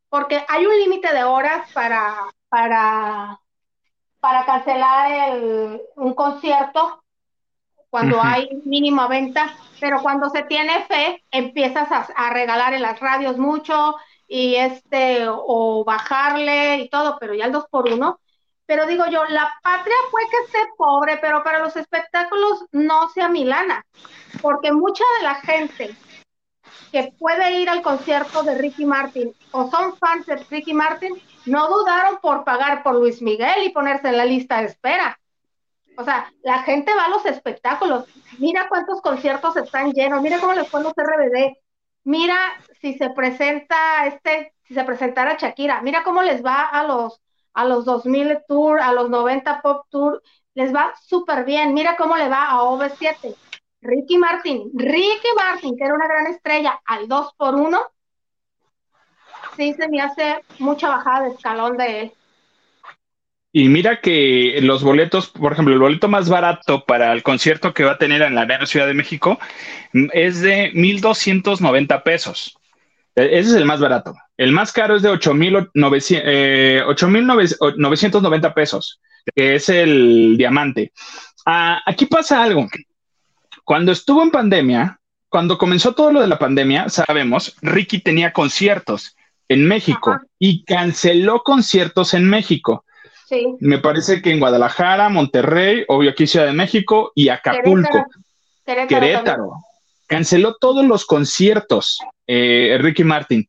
Porque hay un límite de horas para, para, para cancelar el, un concierto cuando hay mínima venta, pero cuando se tiene fe, empiezas a, a, regalar en las radios mucho y este, o bajarle y todo, pero ya el 2 por 1 pero digo yo, la patria fue que esté pobre, pero para los espectáculos no sea Milana, porque mucha de la gente que puede ir al concierto de Ricky Martin o son fans de Ricky Martin, no dudaron por pagar por Luis Miguel y ponerse en la lista de espera. O sea, la gente va a los espectáculos. Mira cuántos conciertos están llenos. Mira cómo les fue los RBD. Mira si se presenta este, si se presentara Shakira. Mira cómo les va a los a los 2000 Tour, a los 90 Pop Tour, les va súper bien. Mira cómo le va a OV7. Ricky Martin, Ricky Martin, que era una gran estrella, al 2 por 1 sí se me hace mucha bajada de escalón de él. Y mira que los boletos, por ejemplo, el boleto más barato para el concierto que va a tener en la Arena Ciudad de México es de 1.290 pesos. E, ese es el más barato. El más caro es de 8.990 eh, pesos, que es el diamante. Ah, aquí pasa algo. Cuando estuvo en pandemia, cuando comenzó todo lo de la pandemia, sabemos, Ricky tenía conciertos en México y canceló conciertos en México. Sí. Me parece que en Guadalajara, Monterrey, obvio aquí Ciudad de México y Acapulco. Querétaro. Querétaro. Canceló todos los conciertos eh, Ricky Martin.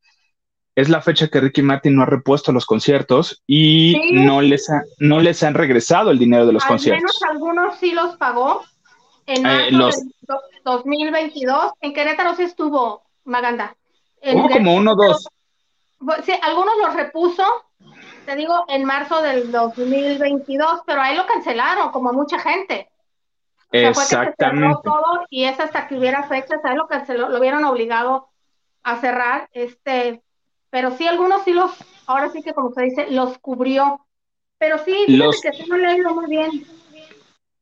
Es la fecha que Ricky Martin no ha repuesto los conciertos y no, les no les han regresado el dinero de los conciertos. Menos algunos sí los pagó. En eh, marzo 2022, en Querétaro sí estuvo Maganda. Hubo como uno o dos. Sí, algunos los repuso, te digo, en marzo del 2022, pero ahí lo cancelaron, como mucha gente. Exactamente. todo y es hasta que hubiera fechas, ahí lo canceló, lo hubieran obligado a cerrar, este, pero sí algunos sí los, ahora sí que como se dice, los cubrió, pero sí, fíjate que sí no le ha ido muy bien.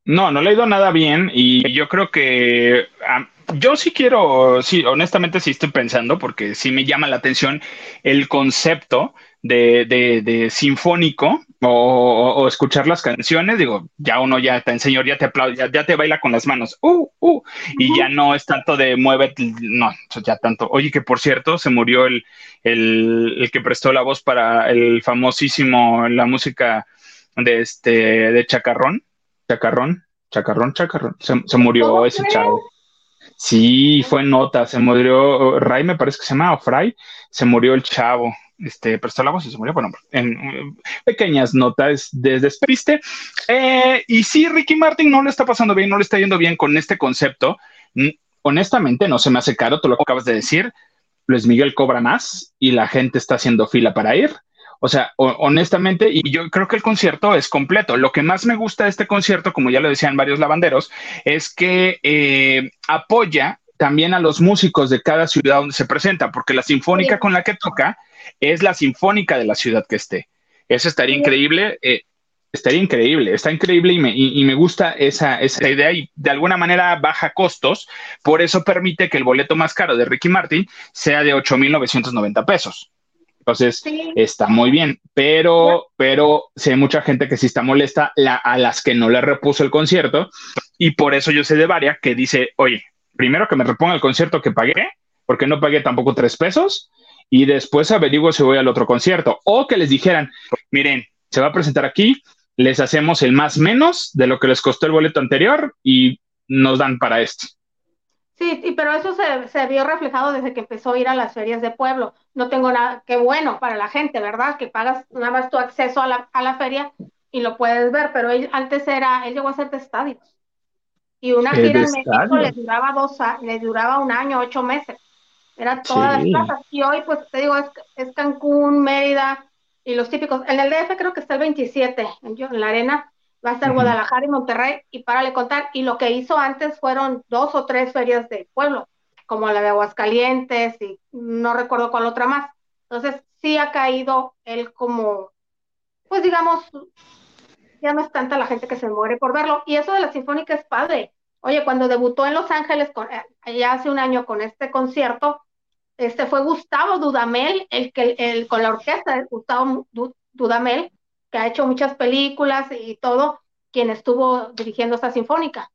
No, no le ha ido nada bien y yo creo que yo sí quiero, sí, honestamente sí estoy pensando porque sí me llama la atención el concepto de, de, de sinfónico o, escuchar las canciones, digo, ya uno ya te enseñó, ya te aplaude, ya, te baila con las manos, uh, uh, y ya no es tanto de mueve, no, ya tanto. Oye, que por cierto, se murió el, el, que prestó la voz para el famosísimo, la música de este, de Chacarrón, Chacarrón, Chacarrón, Chacarrón, se, murió ese chavo. Sí, fue nota, se murió, Ray me parece que se llama, o Fray, se murió el chavo, este, prestó la voz y se murió. Bueno, en pequeñas notas de despiste. Eh, y sí, Ricky Martin no le está pasando bien, no le está yendo bien con este concepto. Honestamente, no se me hace caro, tú lo acabas de decir. Luis Miguel cobra más y la gente está haciendo fila para ir. O sea, honestamente, y yo creo que el concierto es completo. Lo que más me gusta de este concierto, como ya lo decían varios lavanderos, es que eh, apoya también a los músicos de cada ciudad donde se presenta, porque la sinfónica con la que toca es la sinfónica de la ciudad que esté. Eso estaría increíble. Eh, estaría increíble, está increíble y me, y, me gusta esa, esa, idea y de alguna manera baja costos, por eso permite que el boleto más caro de Ricky Martin sea de 8.990 pesos. Entonces, está muy bien, pero, pero sé mucha gente que sí está molesta a las que no le repuso el concierto y por eso yo sé de varias que dice, oye, primero que me reponga el concierto que pagué, porque no pagué tampoco tres pesos, y después averiguo si voy al otro concierto. O que les dijeran, miren, se va a presentar aquí, les hacemos el más menos de lo que les costó el boleto anterior y nos dan para esto. Sí, pero eso se, vio reflejado desde que empezó a ir a las ferias de pueblo. No tengo nada, qué bueno para la gente, ¿verdad? Que pagas nada más tu acceso a la, a la feria y lo puedes ver, pero él, antes era, él llegó a ser de estadios. Y una gira en México le duraba dos, le duraba un año, ocho meses. Era todas las plazas. Y hoy, pues te digo, es, Cancún, Mérida y los típicos. En el DF creo que está el 27, en, la arena. Va a estar Guadalajara y Monterrey. Y para le contar, y lo que hizo antes fueron dos o tres ferias de pueblo, como la de Aguascalientes y no recuerdo cuál otra más. Entonces, sí ha caído él como, pues digamos, ya no es tanta la gente que se muere por verlo. Y eso de la Sinfónica es padre. Oye, cuando debutó en Los Ángeles, con, eh, ya hace un año con este concierto, este fue Gustavo Dudamel, el que el, con la orquesta, Gustavo Dudamel, que ha hecho muchas películas y todo, quien estuvo dirigiendo esta sinfónica.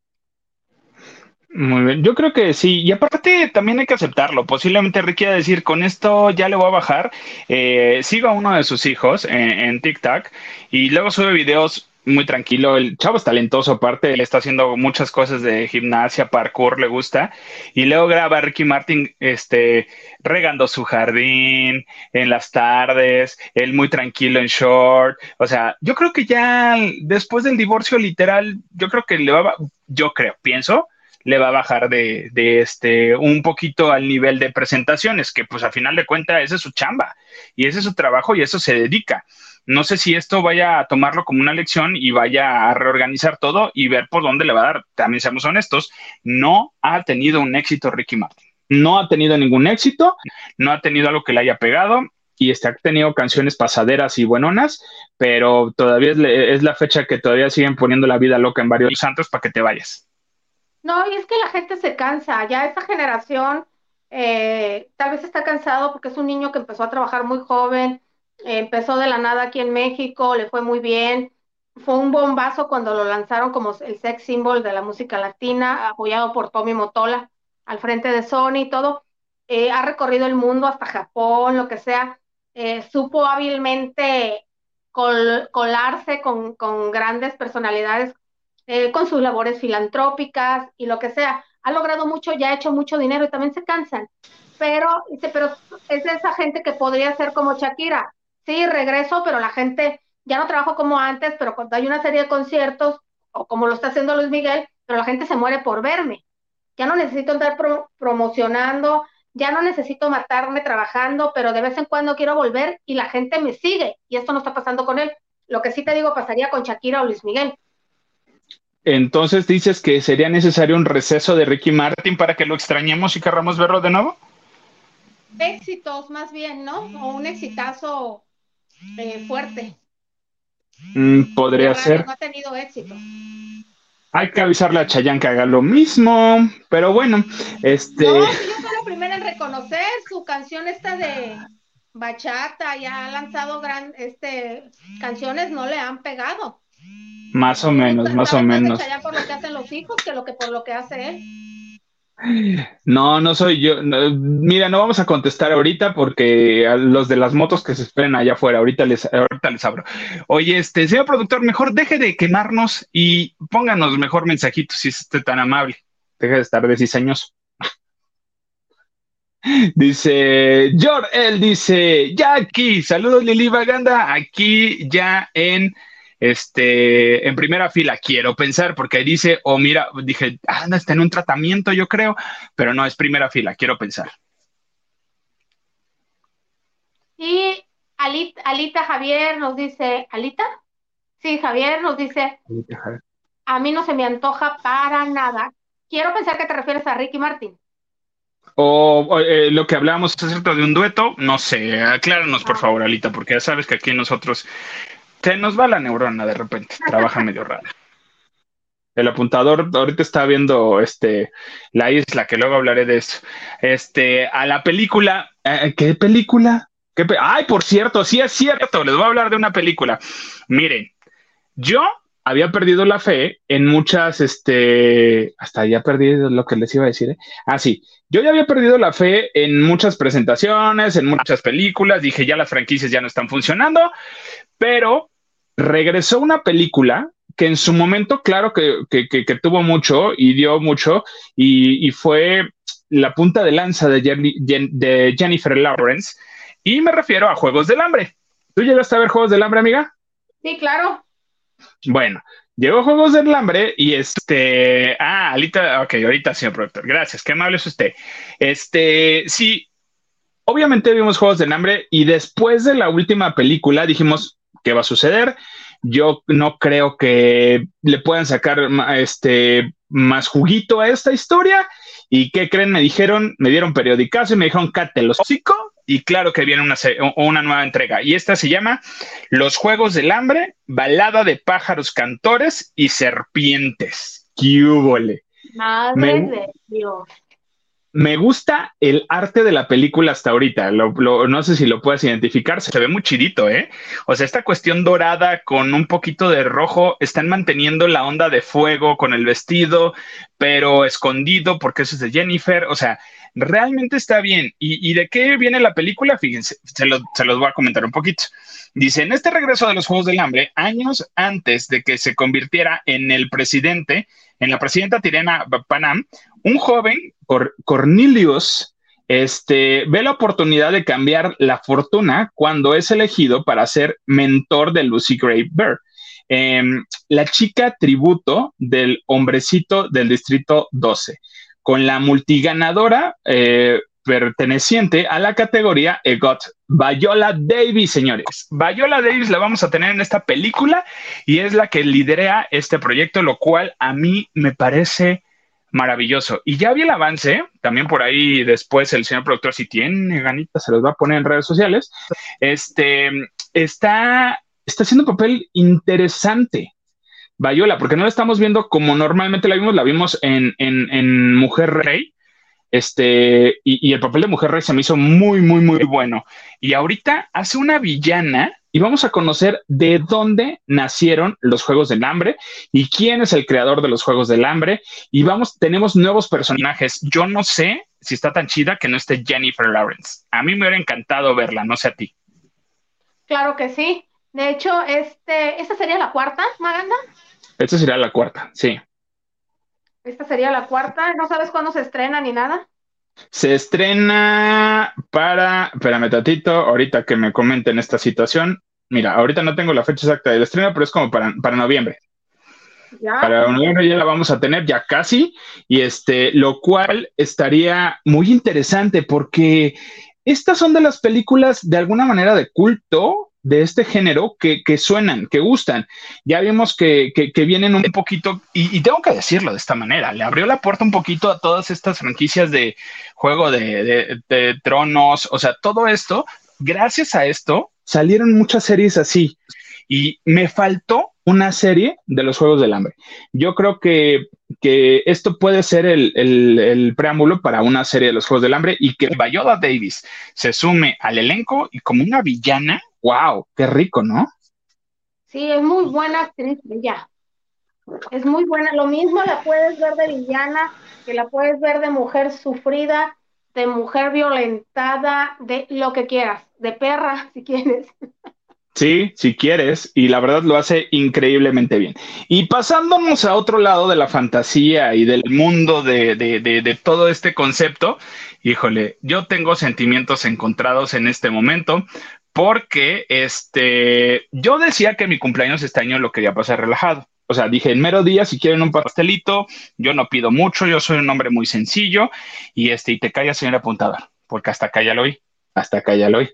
Muy bien, yo creo que sí, y aparte también hay que aceptarlo. Posiblemente Ricky a decir, con esto ya le voy a bajar. Eh, sigo a uno de sus hijos en, en TikTok y luego sube videos muy tranquilo. El chavo es talentoso, aparte, le está haciendo muchas cosas de gimnasia, parkour, le gusta. Y luego graba a Ricky Martin este, regando su jardín en las tardes, él muy tranquilo en short. O sea, yo creo que ya después del divorcio, literal, yo creo que le va, yo creo, pienso, le va a bajar de, de, este un poquito al nivel de presentaciones, que pues al final de cuentas ese es su chamba y ese es su trabajo y eso se dedica. No sé si esto vaya a tomarlo como una lección y vaya a reorganizar todo y ver por dónde le va a dar. También seamos honestos, no ha tenido un éxito Ricky Martin. No ha tenido ningún éxito, no ha tenido algo que le haya pegado y este, ha tenido canciones pasaderas y buenonas, pero todavía es, la fecha que todavía siguen poniendo la vida loca en varios santos para que te vayas. No, y es que la gente se cansa, ya esa generación eh, tal vez está cansado porque es un niño que empezó a trabajar muy joven, empezó de la nada aquí en México, le fue muy bien, fue un bombazo cuando lo lanzaron como el sex symbol de la música latina, apoyado por Tommy Motola al frente de Sony y todo. Eh, ha recorrido el mundo hasta Japón, lo que sea. Eh, supo hábilmente colarse con, grandes personalidades, eh, con sus labores filantrópicas y lo que sea. Ha logrado mucho, ya ha hecho mucho dinero y también se cansan. Pero, pero es esa gente que podría ser como Shakira, sí, regreso, pero la gente ya no trabajo como antes, pero cuando hay una serie de conciertos, o como lo está haciendo Luis Miguel, pero la gente se muere por verme. Ya no necesito andar promocionando, ya no necesito matarme trabajando, pero de vez en cuando quiero volver y la gente me sigue. Y esto no está pasando con él. Lo que sí te digo pasaría con Shakira o Luis Miguel. Entonces dices que sería necesario un receso de Ricky Martin para que lo extrañemos y querramos verlo de nuevo. Éxitos, más bien, ¿no? O un exitazo eh, fuerte. Mm, podría ser. No ha tenido éxito. Hay que avisarle a Chayanne que haga lo mismo, pero bueno, este. No, yo soy la primera en reconocer su canción esta de bachata, ya ha lanzado gran, este, canciones, no le han pegado. Más o menos, más o menos. por lo que hacen los hijos que lo que por lo que hace él. No, no soy yo. mira, no vamos a contestar ahorita porque los de las motos que se esperen allá afuera, ahorita les, ahorita les abro. Oye, este, señor productor, mejor deje de quemarnos y pónganos mejor mensajitos si es tan amable. Deje de estar de cizañoso. Dice, George, él dice, ya aquí, saludos Lili Baganda, aquí ya en este, en primera fila, quiero pensar, porque ahí dice, o oh, mira, dije, anda, está en un tratamiento, yo creo, pero no, es primera fila, quiero pensar. Y Alita, Javier nos dice, ¿Alita? Sí, Javier nos dice, a mí no se me antoja para nada. Quiero pensar que te refieres a Ricky Martin. O, eh, lo que hablábamos acerca de un dueto, no sé, acláranos por ah. favor, Alita, porque ya sabes que aquí nosotros se nos va la neurona de repente, trabaja medio raro. El apuntador ahorita está viendo este la isla, que luego hablaré de eso. Este, a la película, eh, ¿qué película? ¿Qué Ay, por cierto, sí es cierto, les voy a hablar de una película. Miren, yo había perdido la fe en muchas, este, hasta ya perdí lo que les iba a decir. ¿eh? Ah, sí, yo ya había perdido la fe en muchas presentaciones, en muchas películas, dije ya las franquicias ya no están funcionando, pero regresó una película que en su momento, claro que, tuvo mucho y dio mucho, y, fue la punta de lanza de, de, Jennifer Lawrence, y me refiero a Juegos del Hambre. ¿Tú llegaste a ver Juegos del Hambre, amiga? Sí, claro. Bueno, llegó Juegos del Hambre y este. Ah, ahorita, ok, ahorita, señor productor. Gracias, qué amable es usted. Este, sí, obviamente vimos Juegos del Hambre y después de la última película dijimos, qué va a suceder. Yo no creo que le puedan sacar este, más juguito a esta historia. ¿Y qué creen? Me dijeron, me dieron periodicazo y me dijeron, cátelos, y claro que viene una, una nueva entrega. Y esta se llama Los Juegos del Hambre, Balada de Pájaros Cantores y Serpientes. ¡Qué Madre de Dios me gusta el arte de la película hasta ahorita. no sé si lo puedes identificar. Se ve muy chidito, ¿eh? O sea, esta cuestión dorada con un poquito de rojo, están manteniendo la onda de fuego con el vestido, pero escondido porque eso es de Jennifer. O sea, realmente está bien. ¿Y, de qué viene la película? Fíjense, se, se los voy a comentar un poquito. Dice, en este regreso de los Juegos del Hambre, años antes de que se convirtiera en el presidente, en la presidenta Tirena Panam, un joven, Cornelius, este, ve la oportunidad de cambiar la fortuna cuando es elegido para ser mentor de Lucy Gray Bear, em, la chica tributo del hombrecito del distrito 12, con la multiganadora eh, perteneciente a la categoría EGOT. Viola Davis, señores. Viola Davis la vamos a tener en esta película y es la que lidera este proyecto, lo cual a mí me parece maravilloso. Y ya vi el avance, también por ahí después el señor productor, si tiene ganitas, se los va a poner en redes sociales. Este está, está haciendo un papel interesante. Viola, porque no la estamos viendo como normalmente la vimos, la vimos en, en, Mujer Rey. Este, y, y, el papel de Mujer Rey se me hizo muy, muy, muy bueno. Y ahorita hace una villana y vamos a conocer de dónde nacieron los Juegos del Hambre y quién es el creador de los Juegos del Hambre. Y vamos, tenemos nuevos personajes. Yo no sé si está tan chida que no esté Jennifer Lawrence. A mí me hubiera encantado verla, no sé a ti. Claro que sí. De hecho, este, ¿esta sería la cuarta, Maganda? Esta sería la cuarta, sí. Esta sería la cuarta. ¿No sabes cuándo se estrena ni nada? Se estrena para, espérame tatito, ahorita que me comenten esta situación. Mira, ahorita no tengo la fecha exacta del estreno, pero es como para, para noviembre. Para noviembre ya la vamos a tener ya casi, y este, lo cual estaría muy interesante porque estas son de las películas de alguna manera de culto de este género que, suenan, que gustan. Ya vimos que, vienen un poquito, y, tengo que decirlo de esta manera, le abrió la puerta un poquito a todas estas franquicias de juego de, tronos, o sea, todo esto, gracias a esto, salieron muchas series así. Y me faltó una serie de los Juegos del Hambre. Yo creo que, esto puede ser el, el, preámbulo para una serie de los Juegos del Hambre y que Viola Davis se sume al elenco y como una villana, wow, qué rico, ¿no? Sí, es muy buena actriz ella. Es muy buena. Lo mismo la puedes ver de villana, que la puedes ver de mujer sufrida, de mujer violentada, de lo que quieras, de perra, si quieres. Sí, si quieres, y la verdad lo hace increíblemente bien. Y pasándonos a otro lado de la fantasía y del mundo de, de, de, de todo este concepto, híjole, yo tengo sentimientos encontrados en este momento, porque este, yo decía que mi cumpleaños este año lo quería pasar relajado. O sea, dije, en mero día, si quieren un pastelito, yo no pido mucho, yo soy un hombre muy sencillo, y este, y te calla, señor apuntador, porque hasta acá ya lo oí, hasta acá ya lo oí.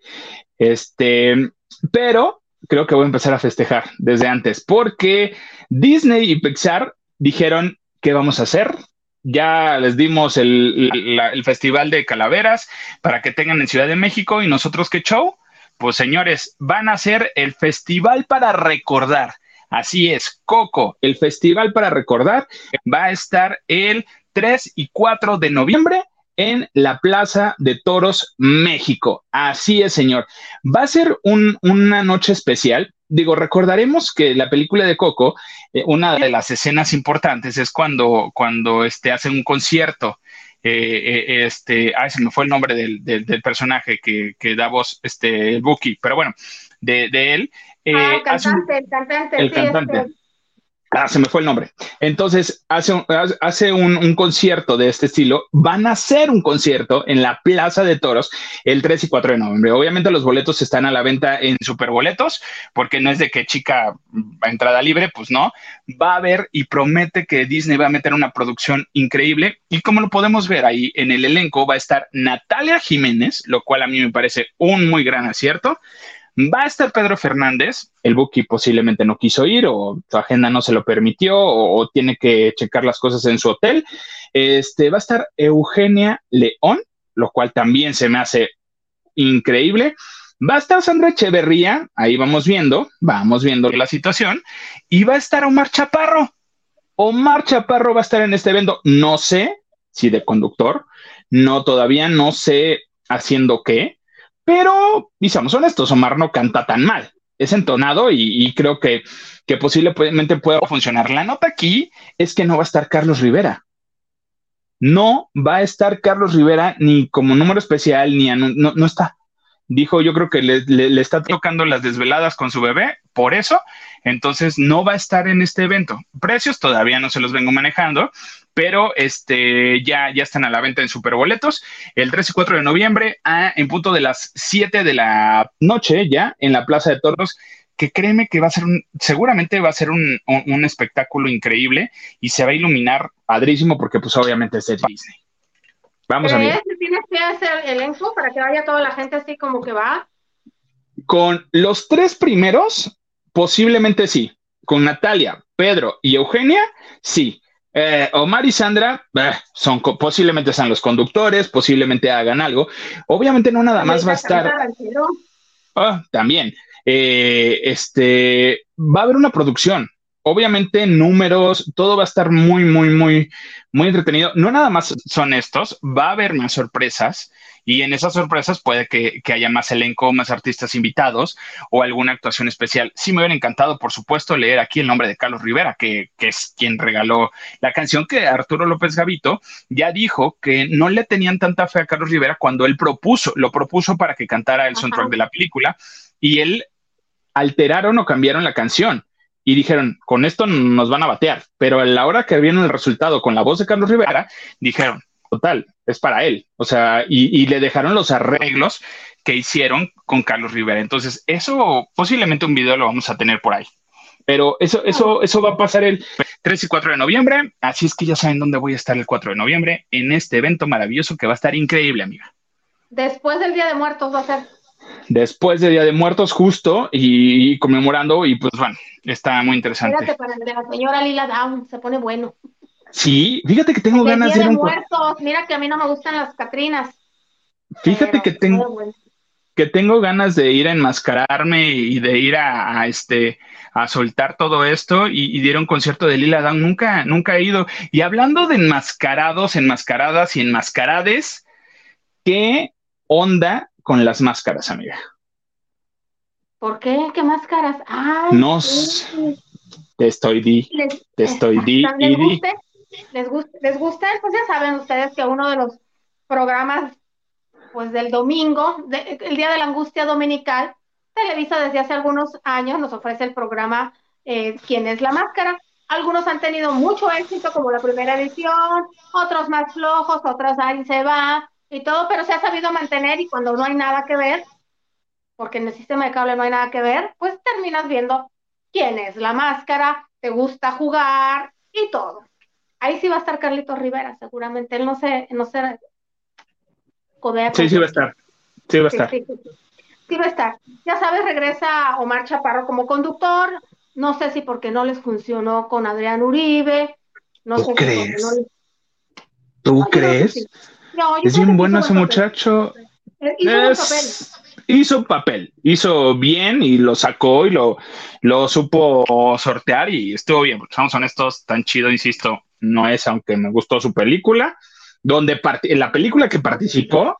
Este, pero creo que voy a empezar a festejar desde antes, porque Disney y Pixar dijeron, ¿qué vamos a hacer? Ya les dimos el Festival de Calaveras para que tengan en Ciudad de México y nosotros qué show pues señores, van a ser el festival para recordar. Así es, Coco, el festival para recordar va a estar el 3 y 4 de noviembre en la Plaza de Toros, México. Así es, señor. Va a ser una noche especial. Digo, recordaremos que la película de Coco, eh, una de las escenas importantes es cuando, cuando este, hacen un concierto eh, eh, este, ay, se me fue el nombre del, del, personaje que, que, da voz, este, el Buki, pero bueno, de, de él. Eh, ah, el cantante, el cantante, el cantante. Este, Ah, se me fue el nombre. Entonces, hace, un, hace un, concierto de este estilo. Van a hacer un concierto en la Plaza de Toros el 3 y 4 de noviembre. Obviamente los boletos están a la venta en Superboletos, porque no es de que chica entrada libre, pues no. Va a haber y promete que Disney va a meter una producción increíble. Y como lo podemos ver ahí en el elenco, va a estar Natalia Jiménez, lo cual a mí me parece un muy gran acierto. Va a estar Pedro Fernández, el Buki posiblemente no quiso ir o su agenda no se lo permitió o, tiene que checar las cosas en su hotel. Este, va a estar Eugenia León, lo cual también se me hace increíble. Va a estar Sandra Echeverría, ahí vamos viendo, vamos viendo la situación, y va a estar Omar Chaparro. Omar Chaparro va a estar en este evento, no sé si de conductor, no todavía no sé haciendo qué, pero, y seamos honestos, Omar no canta tan mal, es entonado y, creo que, que posiblemente pueda funcionar. La nota aquí es que no va a estar Carlos Rivera. No va a estar Carlos Rivera ni como número especial, ni no, no está dijo, yo creo que le, está tocando las desveladas con su bebé, por eso, entonces no va a estar en este evento. Precios todavía no se los vengo manejando, pero este, ya, ya están a la venta en Superboletos el 3 y 4 de noviembre a, en punto de las 7 de la noche ya en la Plaza de Toros que créeme que va a ser un, seguramente va a ser un, un espectáculo increíble y se va a iluminar padrísimo porque pues obviamente es de Disney. Vamos a ver. ¿Tienes que hacer elenco para que vaya toda la gente así como que va? Con los tres primeros, posiblemente sí. Con Natalia, Pedro y Eugenia, sí. Eh, Omar y Sandra eh, son posiblemente sean los conductores, posiblemente hagan algo. Obviamente no nada más va a estar. Ah, también. Eh, este va a haber una producción obviamente números, todo va a estar muy, muy, muy, muy entretenido. No nada más son estos, va a haber más sorpresas y en esas sorpresas puede que, haya más elenco, más artistas invitados o alguna actuación especial. Sí me hubiera encantado, por supuesto, leer aquí el nombre de Carlos Rivera, que, que es quien regaló la canción que Arturo López Gavito ya dijo que no le tenían tanta fe a Carlos Rivera cuando él propuso, lo propuso para que cantara el soundtrack de la película y él alteraron o cambiaron la canción y dijeron, con esto nos van a batear, pero a la hora que vieron el resultado con la voz de Carlos Rivera, dijeron, total, es para él, o sea, y, le dejaron los arreglos que hicieron con Carlos Rivera. Entonces, eso posiblemente un video lo vamos a tener por ahí. Pero eso, eso, eso va a pasar el 3 y 4 de noviembre. Así es que ya saben dónde voy a estar el 4 de noviembre en este evento maravilloso que va a estar increíble, amiga. Después del Día de Muertos va a ser después de Día de Muertos justo y, conmemorando y pues bueno, está muy interesante. Fíjate, para la señora Lila Down se pone bueno. Sí, fíjate que tengo ganas de... muertos, mira que a mí no me gustan las Catrinas. Fíjate que tengo que tengo ganas de ir a enmascararme y de ir a, este a soltar todo esto y, y, dieron concierto de Lila Down. Nunca, nunca he ido. Y hablando de enmascarados, enmascaradas y enmascarades, ¿qué onda con las máscaras, amiga. ¿Por qué? ¿Qué máscaras? no, te estoy di, te estoy di ¿Les, guste, les, gusta, les gusta, pues ya saben ustedes que uno de los programas, pues del domingo, el día de la angustia dominical, Televisa desde hace algunos años nos ofrece el programa eh, ¿Quién es la máscara? Algunos han tenido mucho éxito, como la primera edición, otros más flojos, otros ahí se va, y todo, pero se ha sabido mantener y cuando no hay nada que ver, porque en el sistema de cable no hay nada que ver, pues terminas viendo quién es la máscara, te gusta jugar y todo. Ahí sí va a estar Carlitos Rivera, seguramente. Él no se, no se codea. Sí, sí va a estar. Sí va a estar. Sí, va a estar. Ya sabes, regresa Omar Chaparro como conductor. No sé si porque no les funcionó con Adrián Uribe. No ¿Tú crees? ¿Tú crees? es bien bueno ese muchacho. Hizo papel. Hizo bien y lo sacó y lo, lo supo sortear y estuvo bien. Porque somos honestos, tan chido, insisto, no es, aunque me gustó su película, donde en la película que participó,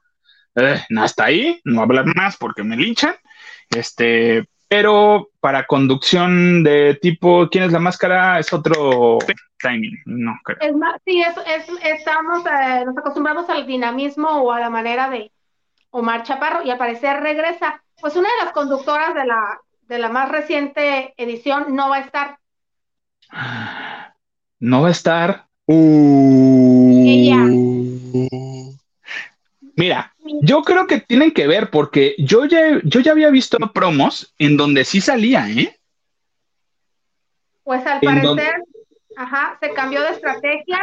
eh, hasta ahí, no hablar más porque me linchan. Este, pero para conducción de tipo ¿Quién es la máscara? es otro timing, no creo. Es más, sí, es, estamos, eh, nos acostumbramos al dinamismo o a la manera de Omar Chaparro y al parecer regresa. Pues una de las conductoras de la, de la más reciente edición no va a estar. No va a estar. Uh... Ella. Mira, yo creo que tienen que ver porque yo ya, yo ya había visto promos en donde sí salía, ¿eh? Pues al parecer, ajá, se cambió de estrategia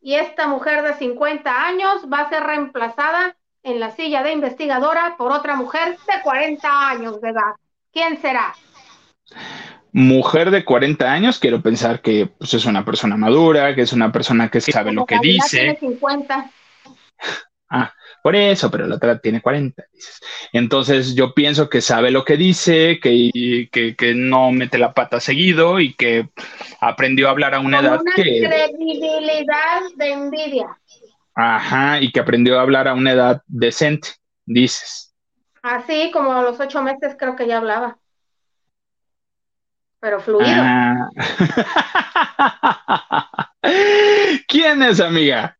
y esta mujer de 50 años va a ser reemplazada en la silla de investigadora por otra mujer de 40 años de edad. ¿Quién será? Mujer de 40 años, quiero pensar que pues, es una persona madura, que es una persona que sabe lo que dice. Tiene 50. Ah, Por eso, pero la otra tiene 40. Dices. Entonces yo pienso que sabe lo que dice, que, que, no mete la pata seguido y que aprendió a hablar a una edad una que... credibilidad de envidia. Ajá, y que aprendió a hablar a una edad decente, dices. Así como a los ocho meses creo que ya hablaba. Pero fluido. Ah. ¿Quién es, amiga?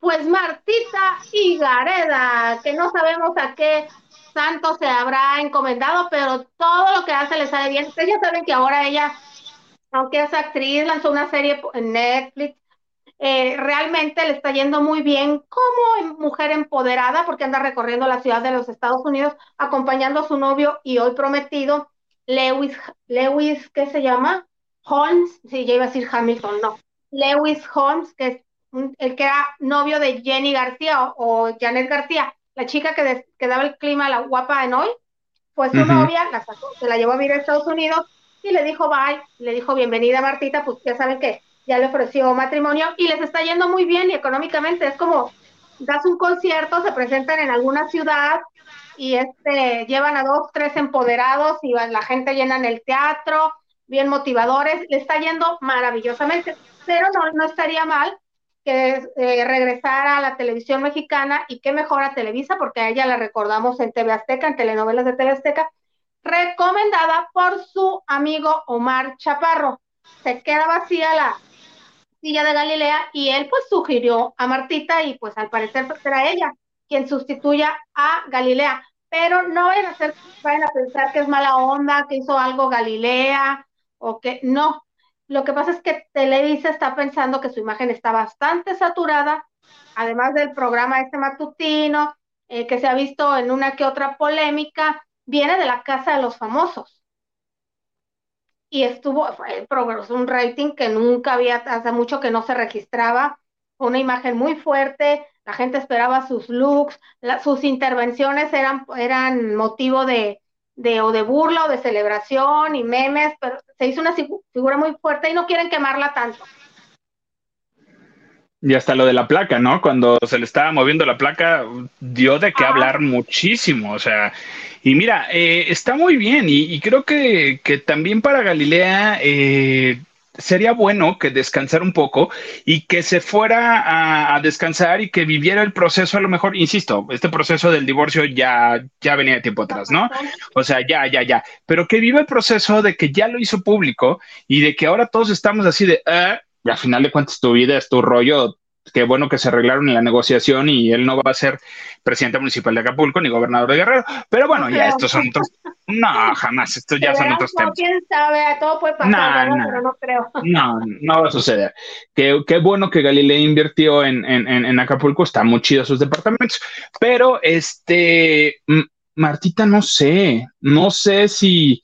Pues Martita Higareda, que no sabemos a qué santo se habrá encomendado, pero todo lo que hace le sale bien. Ustedes ya saben que ahora ella, aunque es actriz, lanzó una serie en Netflix eh, realmente le está yendo muy bien como mujer empoderada porque anda recorriendo la ciudad de los Estados Unidos acompañando a su novio y hoy prometido, Lewis, Lewis, ¿qué se llama? Holmes, sí, ya iba a decir Hamilton, no. Lewis Holmes, que es el que era novio de Jenny García o, Janet García, la chica que, daba el clima, la guapa en hoy, pues su novia la se la llevó a vivir a Estados Unidos y le dijo bye, le dijo bienvenida Martita, pues ya saben que ya le ofreció matrimonio y les está yendo muy bien y económicamente es como das un concierto, se presentan en alguna ciudad y este llevan a dos, tres empoderados y la gente llena en el teatro, bien motivadores, le está yendo maravillosamente, pero no, no estaría mal que eh, regresara a la televisión mexicana y qué mejor a Televisa, porque a ella la recordamos en TV Azteca, en telenovelas de TV Azteca, recomendada por su amigo Omar Chaparro. Se queda vacía la, silla de Galilea y él pues sugirió a Martita y pues al parecer pues, será ella quien sustituya a Galilea. Pero no vayan a, hacer, vayan a pensar que es mala onda, que hizo algo Galilea o que no. Lo que pasa es que Televisa está pensando que su imagen está bastante saturada, además del programa este matutino, eh, que se ha visto en una que otra polémica, viene de la casa de los famosos y estuvo, fue un rating que nunca había, hace mucho que no se registraba, una imagen muy fuerte, la gente esperaba sus looks, sus intervenciones eran, eran motivo de, de, o de burla o de celebración y memes, pero se hizo una figura muy fuerte y no quieren quemarla tanto. Y hasta lo de la placa, ¿no? Cuando se le estaba moviendo la placa, dio de qué hablar muchísimo. O sea, y mira, eh, está muy bien. Y, creo que, también para Galilea eh, sería bueno que descansara un poco y que se fuera a, descansar y que viviera el proceso, a lo mejor, insisto, este proceso del divorcio ya, ya venía de tiempo atrás, ¿no? O sea, ya, ya, ya. Pero que viva el proceso de que ya lo hizo público y de que ahora todos estamos así de, ah, y al final de cuentas tu vida es tu rollo. Qué bueno que se arreglaron en la negociación y él no va a ser presidente municipal de Acapulco ni gobernador de Guerrero. Pero bueno, ya estos son otros. No, jamás. Estos ya son otros temas. Quién sabe, todo puede pasar, no, pero no creo. No, no va a suceder. Qué, qué bueno que Galilea invirtió en, en, en, Acapulco. Está muy chido sus departamentos. Pero este, Martita, no sé. No sé si.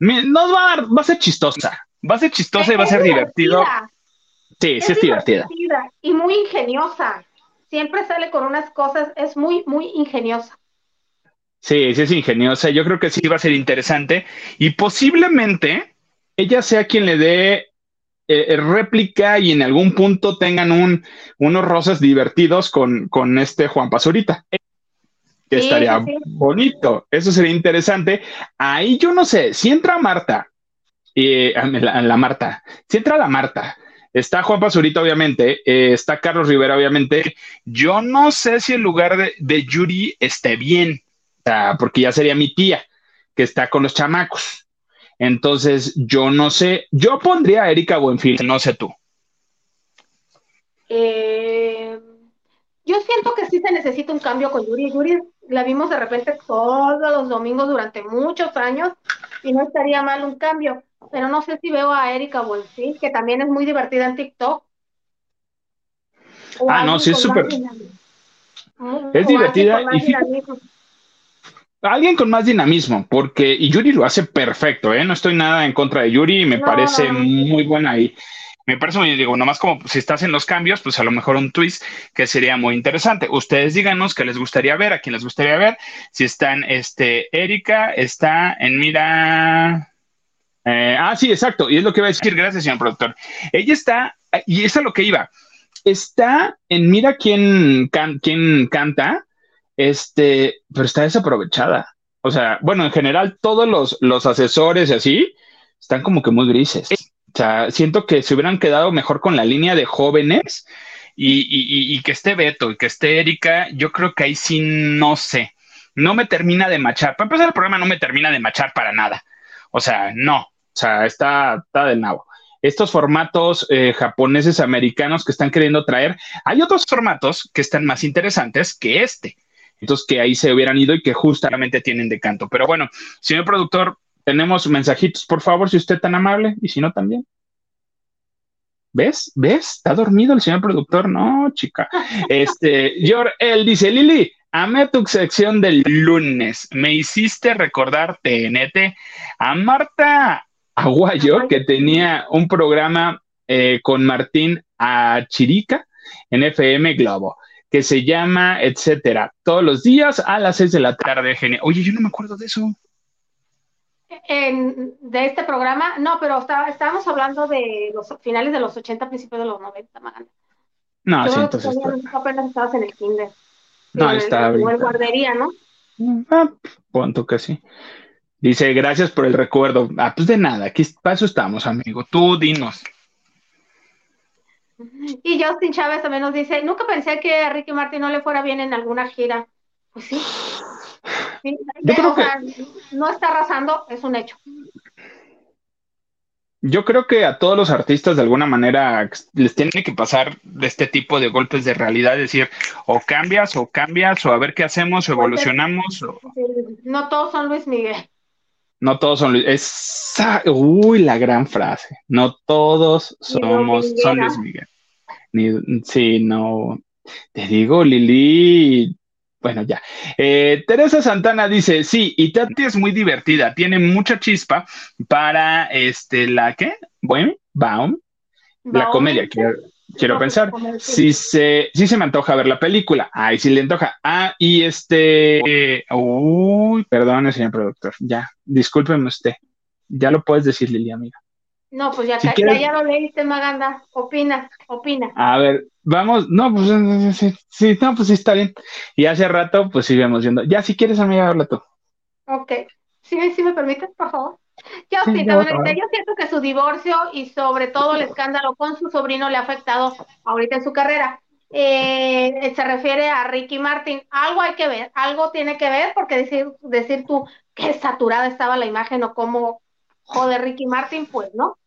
Nos va a dar, va a ser chistosa. Va a ser chistosa y va a ser divertido. Sí, sí es divertida. Y muy ingeniosa. Siempre sale con unas cosas, es muy, muy ingeniosa. Sí, sí es ingeniosa. Yo creo que sí va a ser interesante. Y posiblemente ella sea quien le dé eh, eh, réplica y en algún punto tengan un, unos rosas divertidos con, con este Juan Pazurita. Que estaría bonito. Eso sería interesante. Ahí yo no sé, si entra Marta, eh, la, la Marta, si entra la Marta Está Juan Pazurita, obviamente. Eh, está Carlos Rivera, obviamente. Yo no sé si el lugar de, Yuri esté bien, porque ya sería mi tía, que está con los chamacos. Entonces, yo no sé. Yo pondría a Erika Buenfil, no sé tú. Eh, yo siento que sí se necesita un cambio con Yuri. Yuri la vimos de repente todos los domingos durante muchos años y no estaría mal un cambio pero no sé si veo a Erika Buenfil, que también es muy divertida en TikTok. ah, no, sí es súper. Es divertida y alguien con más dinamismo, porque y Yuri lo hace perfecto, ¿eh? No estoy nada en contra de Yuri, me parece muy buena ahí. Me parece muy, digo, nomás como si estás en los cambios, pues a lo mejor un twist que sería muy interesante. Ustedes díganos qué les gustaría ver, a quién les gustaría ver. Si están, este, Erika está en Mira, eh, ah, sí, exacto. Y es lo que iba a decir. Gracias, señor productor. Ella está, y es a lo que iba. está en Mira quién, quién canta, este, pero está desaprovechada. O sea, bueno, en general todos los, los asesores y así están como que muy grises. O sea, siento que se hubieran quedado mejor con la línea de jóvenes y, que esté Beto y que esté Erika. Yo creo que ahí sí no sé. No me termina de machar. Para empezar, el programa no me termina de machar para nada. O sea, no. O sea, está, está del nabo estos formatos eh, japoneses americanos que están queriendo traer. Hay otros formatos que están más interesantes que este. Entonces, que ahí se hubieran ido y que justamente tienen de canto. Pero bueno, señor productor, tenemos mensajitos, por favor, si usted tan amable, y si no, también. ¿Ves? ¿Ves? Está dormido el señor productor. No, chica. Este, Yor, él dice, Lili, amé tu sección del lunes. Me hiciste recordar TNT. A Marta Aguayo, que tenía un programa eh, con Martín Achirica en FM Globo, que se llama Etcétera, todos los días a las seis de la tarde. Genial. Oye, yo no me acuerdo de eso. de este programa, no, pero estábamos hablando de los finales de los 80, principios de los 90, No, yo sí, entonces. apenas estabas en el kinder. No. En el guardería, ¿no? Ah, punto que sí. Dice, gracias por el recuerdo. Ah, pues de nada, aquí para eso estamos, amigo. Tú dinos. Y Justin Chávez también nos dice, nunca pensé que a Ricky Martin no le fuera bien en alguna gira. Pues sí. no está arrasando, es un hecho. Yo creo que a todos los artistas de alguna manera les tiene que pasar de este tipo de golpes de realidad, decir, o cambias o cambias, o a ver qué hacemos, o evolucionamos. No todos son Luis Miguel. No todos son Luis. Esa, uy, la gran frase. No todos somos son Luis Miguel. Ni, sí, no. Te digo, Lili. Bueno, ya. Eh, Teresa Santana dice: Sí, y Tati es muy divertida. Tiene mucha chispa para este, la ¿qué? Bueno, Baum. La comedia, quiero, quiero pensar. Si se, si se me antoja ver la película. Ay, si le antoja. Ah, y este. uy, perdón, señor productor. Ya, discúlpeme usted. Ya lo puedes decir, Lili, amiga. No, pues ya, ya, lo leíste, Maganda. Opina, opina. A ver, vamos. No, pues sí, sí, no, pues sí está bien. Y hace rato, pues sigamos viendo. Ya, si quieres, amiga, habla tú. Ok. Sí, sí me permites, por favor. Yo, sí, yo siento que su divorcio y sobre todo el escándalo con su sobrino le ha afectado ahorita en su carrera. Eh, se refiere a Ricky Martin. Algo hay que ver, algo tiene que ver, porque decir, decir tú qué saturada estaba la imagen o cómo jode Ricky Martin, pues no.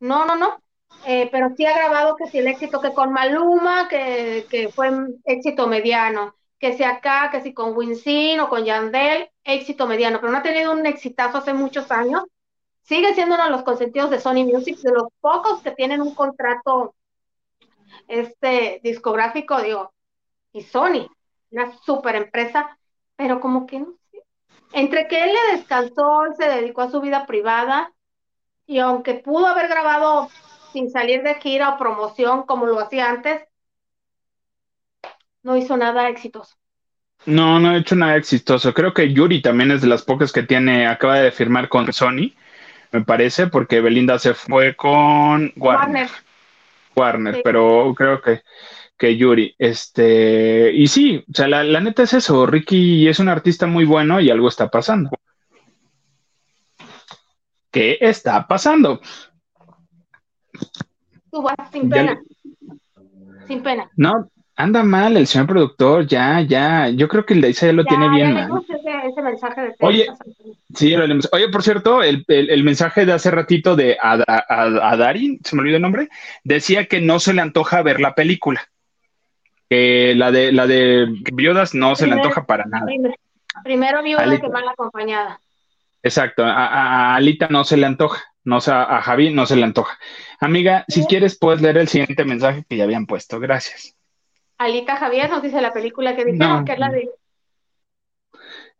No, no, no. Eh, pero sí ha grabado que si el éxito que con Maluma, que, que fue éxito mediano, que si acá, que si con Winsin o con Yandel, éxito mediano, pero no ha tenido un exitazo hace muchos años. Sigue siendo uno de los consentidos de Sony Music, de los pocos que tienen un contrato este discográfico, digo, y Sony, una super empresa, pero como que no. Entre que él le descansó, se dedicó a su vida privada, y aunque pudo haber grabado sin salir de gira o promoción como lo hacía antes, no hizo nada exitoso. No, no ha hecho nada exitoso. Creo que Yuri también es de las pocas que tiene, acaba de firmar con Sony, me parece, porque Belinda se fue con Warner. Warner, pero creo que, que Yuri. Este, y sí, o sea, la, la neta es eso. Ricky es un artista muy bueno y algo está pasando. ¿Qué está pasando? sin pena. Sin pena. No, anda mal el señor productor, ya, ya. Yo creo que el de ya lo tiene bien mal. Oye, sí, lo leemos. Oye, por cierto, el, mensaje de hace ratito de Adarin, se me olvidó el nombre, decía que no se le antoja ver la película. Que la de la de viudas no se le antoja para nada. Primero viuda que mal acompañada. Exacto, a, Alita no se le antoja, no, a Javi no se le antoja. Amiga, si quieres puedes leer el siguiente mensaje que ya habían puesto, gracias. Alita Javier nos dice la película que dijeron que es la de...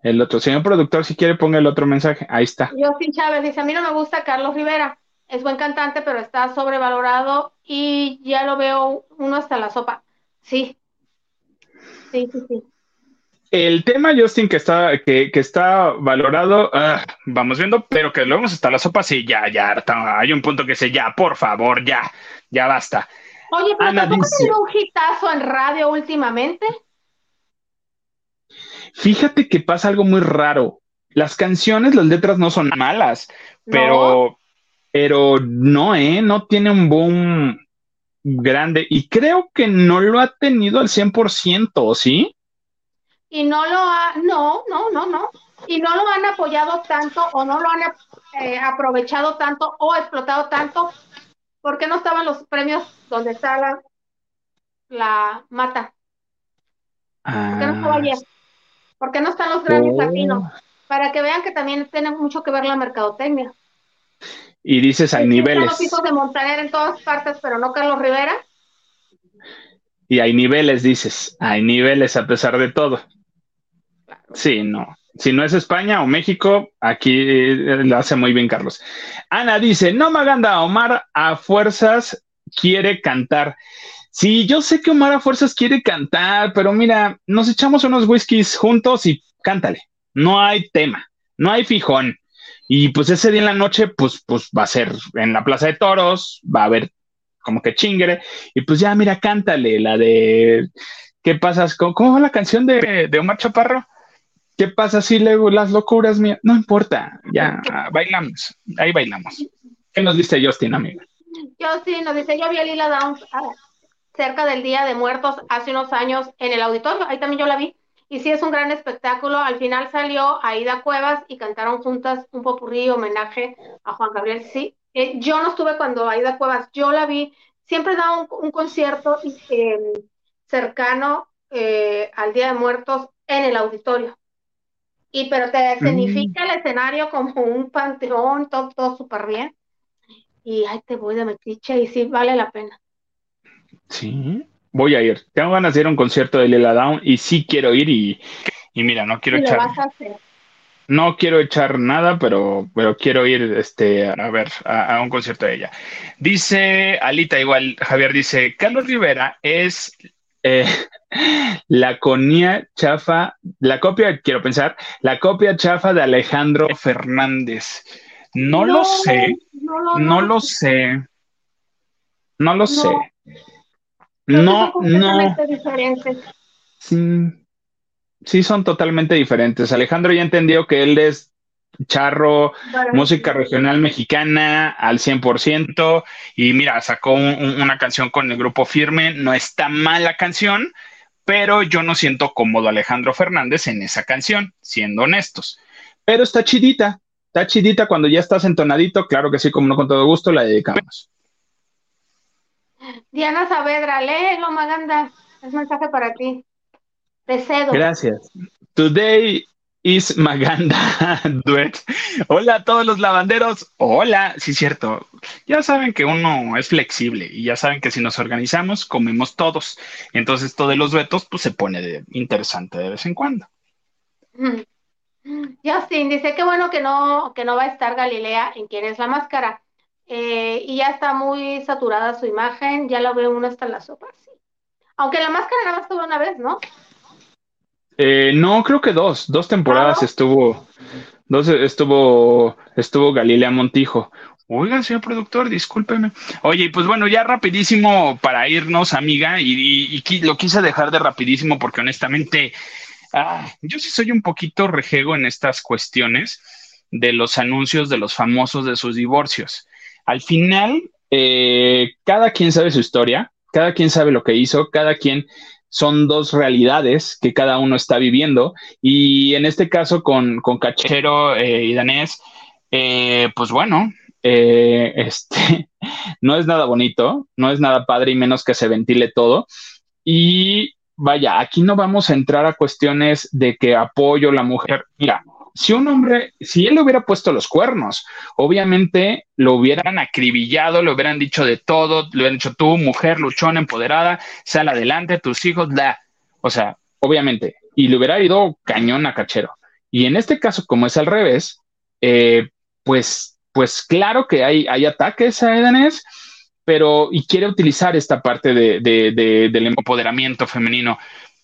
El otro, señor productor, si quiere ponga el otro mensaje, ahí está. Justin Chávez dice, a mí no me gusta Carlos Rivera, es buen cantante, pero está sobrevalorado y ya lo veo uno hasta la sopa. Sí, sí, sí, sí. El tema, Justin, que está, que, está valorado, ah, vamos viendo, pero que luego está la sopa, sí, ya, ya, hay un punto que dice, ya, por favor, ya, ya basta. Oye, pero tampoco dice, un hitazo en radio últimamente. Fíjate que pasa algo muy raro. Las canciones, las letras no son malas, pero, pero no, ¿eh? No tiene un boom grande y creo que no lo ha tenido al 100%, ¿sí? Y no lo ha, no, no, no, no. Y no lo han apoyado tanto o no lo han eh, aprovechado tanto o explotado tanto. ¿Por qué no estaban los premios donde está la, la mata? ¿Por qué no estaba ah. ayer? ¿Por qué no están los grandes oh. Para que vean que también tiene mucho que ver la mercadotecnia. Y dices, hay niveles. los hijos de Montaner en todas partes, pero no Carlos Rivera. Y hay niveles, dices, hay niveles a pesar de todo. Sí, no. Si no es España o México, aquí eh, lo hace muy bien Carlos. Ana dice, no Maganda, Omar a fuerzas quiere cantar. Sí, yo sé que Omar a fuerzas quiere cantar, pero mira, nos echamos unos whiskies juntos y cántale. No hay tema, no hay fijón. Y pues ese día en la noche, pues, pues va a ser en la Plaza de Toros, va a haber como que chingre. Y pues ya, mira, cántale la de ¿Qué pasas? ¿Cómo, cómo va la canción de, de Omar Chaparro? ¿Qué pasa si luego las locuras mías? No importa, ya bailamos, ahí bailamos. ¿Qué nos dice Justin, amiga? Justin nos dice, yo vi a Lila Downs ah, cerca del Día de Muertos hace unos años en el auditorio, ahí también yo la vi, y sí es un gran espectáculo, al final salió Aida Cuevas y cantaron juntas un popurrí homenaje a Juan Gabriel, sí, eh, yo no estuve cuando Aida Cuevas, yo la vi, siempre da un, concierto em, cercano eh, al Día de Muertos en el auditorio. Y pero te escenifica el escenario como un panteón, todo, todo súper bien. Y ahí te voy de metiche y sí vale la pena. Sí, voy a ir. Tengo ganas de ir a un concierto de Lila Down y sí quiero ir y, y mira, no quiero echar. No quiero echar nada, pero, pero quiero ir este, a ver a, un concierto de ella. Dice Alita, igual, Javier dice, Carlos Rivera es eh, la conía chafa, la copia, quiero pensar, la copia chafa de Alejandro Fernández. No, lo sé, no, lo sé, no lo sé. No, no. Sí, sí, son totalmente diferentes. Alejandro ya entendió que él es charro, música regional mexicana al 100%. Y mira, sacó una canción con el grupo Firme. No está mal la canción, pero yo no siento cómodo Alejandro Fernández en esa canción, siendo honestos. Pero está chidita, está chidita cuando ya estás entonadito. Claro que sí, como no con todo gusto, la dedicamos. Diana Saavedra, léelo, Maganda. Es mensaje para ti. Te cedo. Gracias. Today Is Maganda Duet. Hola a todos los lavanderos. Hola, sí, cierto. Ya saben que uno es flexible y ya saben que si nos organizamos, comemos todos. Entonces, todo de los duetos, pues se pone de interesante de vez en cuando. Justin dice que bueno que no, que no va a estar Galilea en quién es la máscara. Eh, y ya está muy saturada su imagen, ya lo ve uno hasta la sopa, sí. Aunque la máscara nada más tuvo una vez, ¿no? Eh, no, creo que dos, dos temporadas estuvo, dos estuvo, estuvo Galilea Montijo. Oiga, señor productor, discúlpeme. Oye, pues bueno, ya rapidísimo para irnos, amiga, y, lo quise dejar de rapidísimo porque honestamente, ah, yo sí soy un poquito rejego en estas cuestiones de los anuncios de los famosos de sus divorcios. Al final, eh, cada quien sabe su historia, cada quien sabe lo que hizo, cada quien son dos realidades que cada uno está viviendo. Y en este caso con, con Cachero eh, y Danés, eh, pues bueno, eh, este, no es nada bonito, no es nada padre y menos que se ventile todo. Y vaya, aquí no vamos a entrar a cuestiones de que apoyo a la mujer. Mira, si un hombre, si él le hubiera puesto los cuernos, obviamente lo hubieran acribillado, le hubieran dicho de todo, le hubieran dicho tú, mujer luchona, empoderada, sal adelante, tus hijos, la. O sea, obviamente, y le hubiera ido cañón a cachero. Y en este caso, como es al revés, eh, pues, pues claro que hay, hay ataques a Edanes, pero y quiere utilizar esta parte de, del empoderamiento femenino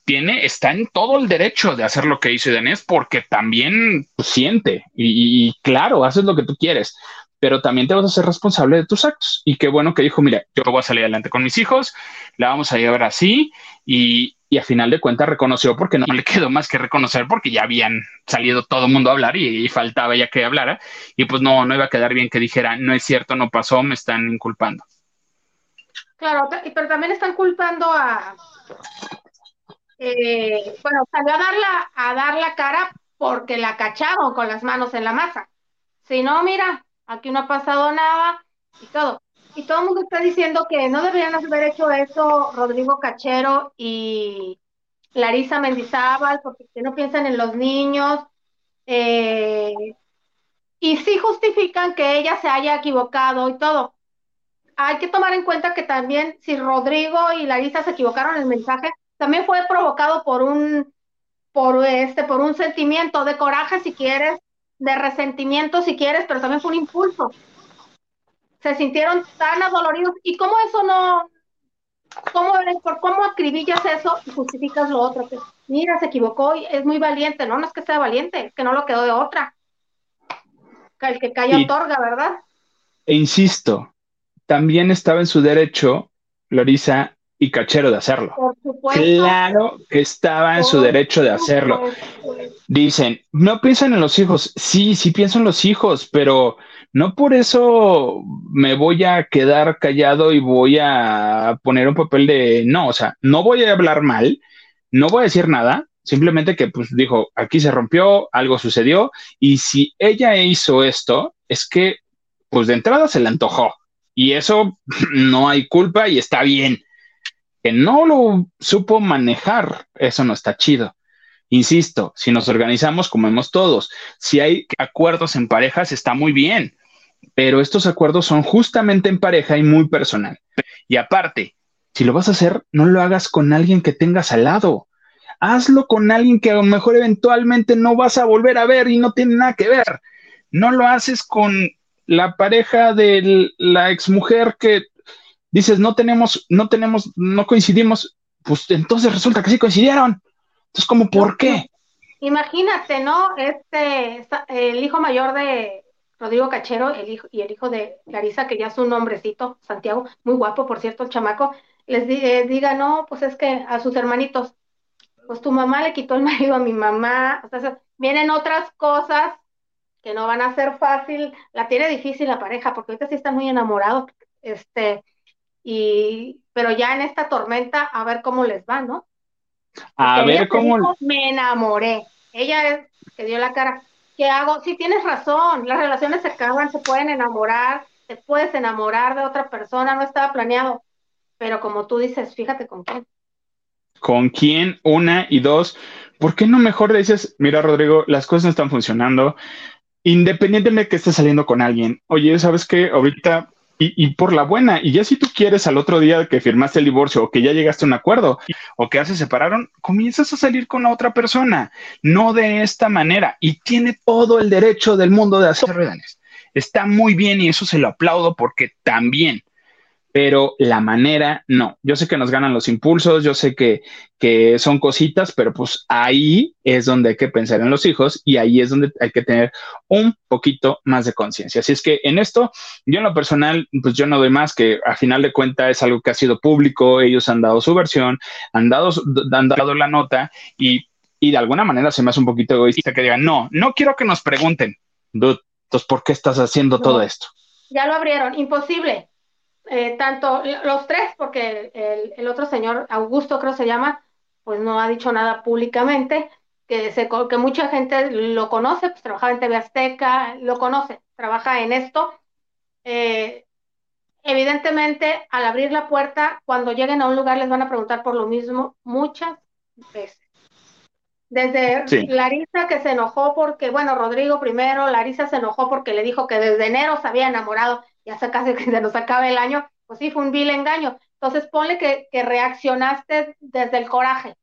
tiene, está en todo el derecho de hacer lo que hizo Danés porque también siente y, claro, haces lo que tú quieres. pero también te vas a ser responsable de tus actos. Y qué bueno que dijo, mira, yo voy a salir adelante con mis hijos, la vamos a llevar así y, y a final de cuentas reconoció porque no le quedó más que reconocer porque ya habían salido todo el mundo a hablar y, faltaba ya que hablara y pues no, no iba a quedar bien que dijera, no es cierto, no pasó, me están inculpando. Claro, pero también están culpando a, eh, bueno, salió a dar, la, a dar la cara porque la cacharon con las manos en la masa. Si no, mira, aquí no ha pasado nada y todo. Y todo el mundo está diciendo que no deberían haber hecho eso Rodrigo Cachero y Larisa Mendizábal porque no piensan en los niños. Eh, y sí justifican que ella se haya equivocado y todo. Hay que tomar en cuenta que también si Rodrigo y Larisa se equivocaron en el mensaje, también fue provocado por un por este por un sentimiento de coraje si quieres, de resentimiento si quieres, pero también fue un impulso. Se sintieron tan adoloridos y cómo eso no cómo por cómo acribillas eso y justificas lo otro, que mira, se equivocó y es muy valiente, no, no es que sea valiente, es que no lo quedó de otra. El que calla otorga, ¿verdad? E insisto, también estaba en su derecho, Lorisa, y Cachero de hacerlo. Claro que estaba en su derecho de hacerlo. Dicen, no piensan en los hijos. Sí, sí pienso en los hijos, pero no por eso me voy a quedar callado y voy a poner un papel de no, o sea, no voy a hablar mal, no voy a decir nada, simplemente que pues dijo, aquí se rompió, algo sucedió y si ella hizo esto, es que pues de entrada se le antojó y eso no hay culpa y está bien no lo supo manejar, eso no está chido. Insisto, si nos organizamos como hemos todos, si hay acuerdos en parejas, está muy bien, pero estos acuerdos son justamente en pareja y muy personal. Y aparte, si lo vas a hacer, no lo hagas con alguien que tengas al lado. Hazlo con alguien que a lo mejor eventualmente no vas a volver a ver y no tiene nada que ver. No lo haces con la pareja de la exmujer que dices, no tenemos, no tenemos, no coincidimos, pues entonces resulta que sí coincidieron. Entonces, ¿cómo por qué? Imagínate, ¿no? Este, el hijo mayor de Rodrigo Cachero el hijo, y el hijo de Larisa, que ya es un hombrecito, Santiago, muy guapo, por cierto, el chamaco, les eh, diga, no, pues es que a sus hermanitos, pues tu mamá le quitó el marido a mi mamá, o sea, vienen otras cosas que no van a ser fácil, la tiene difícil la pareja, porque ahorita sí están muy enamorados, este, y pero ya en esta tormenta a ver cómo les va, ¿no? A ver cómo me enamoré. Ella es que dio la cara. ¿Qué hago? Sí tienes razón, las relaciones se acaban, se pueden enamorar, te puedes enamorar de otra persona, no estaba planeado. Pero como tú dices, fíjate con quién. ¿Con quién? Una y dos. ¿Por qué no mejor le dices, mira, Rodrigo, las cosas no están funcionando? Independientemente de que estés saliendo con alguien, oye, ¿sabes qué? Ahorita y, por la buena. Y ya si tú quieres al otro día que firmaste el divorcio o que ya llegaste a un acuerdo o que ya se separaron, comienzas a salir con la otra persona, no de esta manera. Y tiene todo el derecho del mundo de hacerlo. Está muy bien y eso se lo aplaudo porque también pero la manera no. Yo sé que nos ganan los impulsos, yo sé que, que, son cositas, pero pues ahí es donde hay que pensar en los hijos y ahí es donde hay que tener un poquito más de conciencia. Así es que en esto, yo en lo personal, pues yo no doy más que a final de cuentas es algo que ha sido público, ellos han dado su versión, han dado, han dado la nota y, y de alguna manera se me hace un poquito egoísta que digan, no, no quiero que nos pregunten, entonces, ¿por qué estás haciendo todo esto? Ya lo abrieron, imposible eh, tanto los tres, porque el, otro señor, Augusto creo se llama, pues no ha dicho nada públicamente, que, se, que mucha gente lo conoce, pues trabajaba en TV Azteca, lo conoce, trabaja en esto. Eh, evidentemente, al abrir la puerta, cuando lleguen a un lugar les van a preguntar por lo mismo muchas veces. Desde Larisa que se enojó porque, bueno, Rodrigo primero, Larisa se enojó porque le dijo que desde enero se había enamorado ya se nos acaba el año, pues sí, fue un vil engaño. Entonces ponle que, que reaccionaste desde el coraje,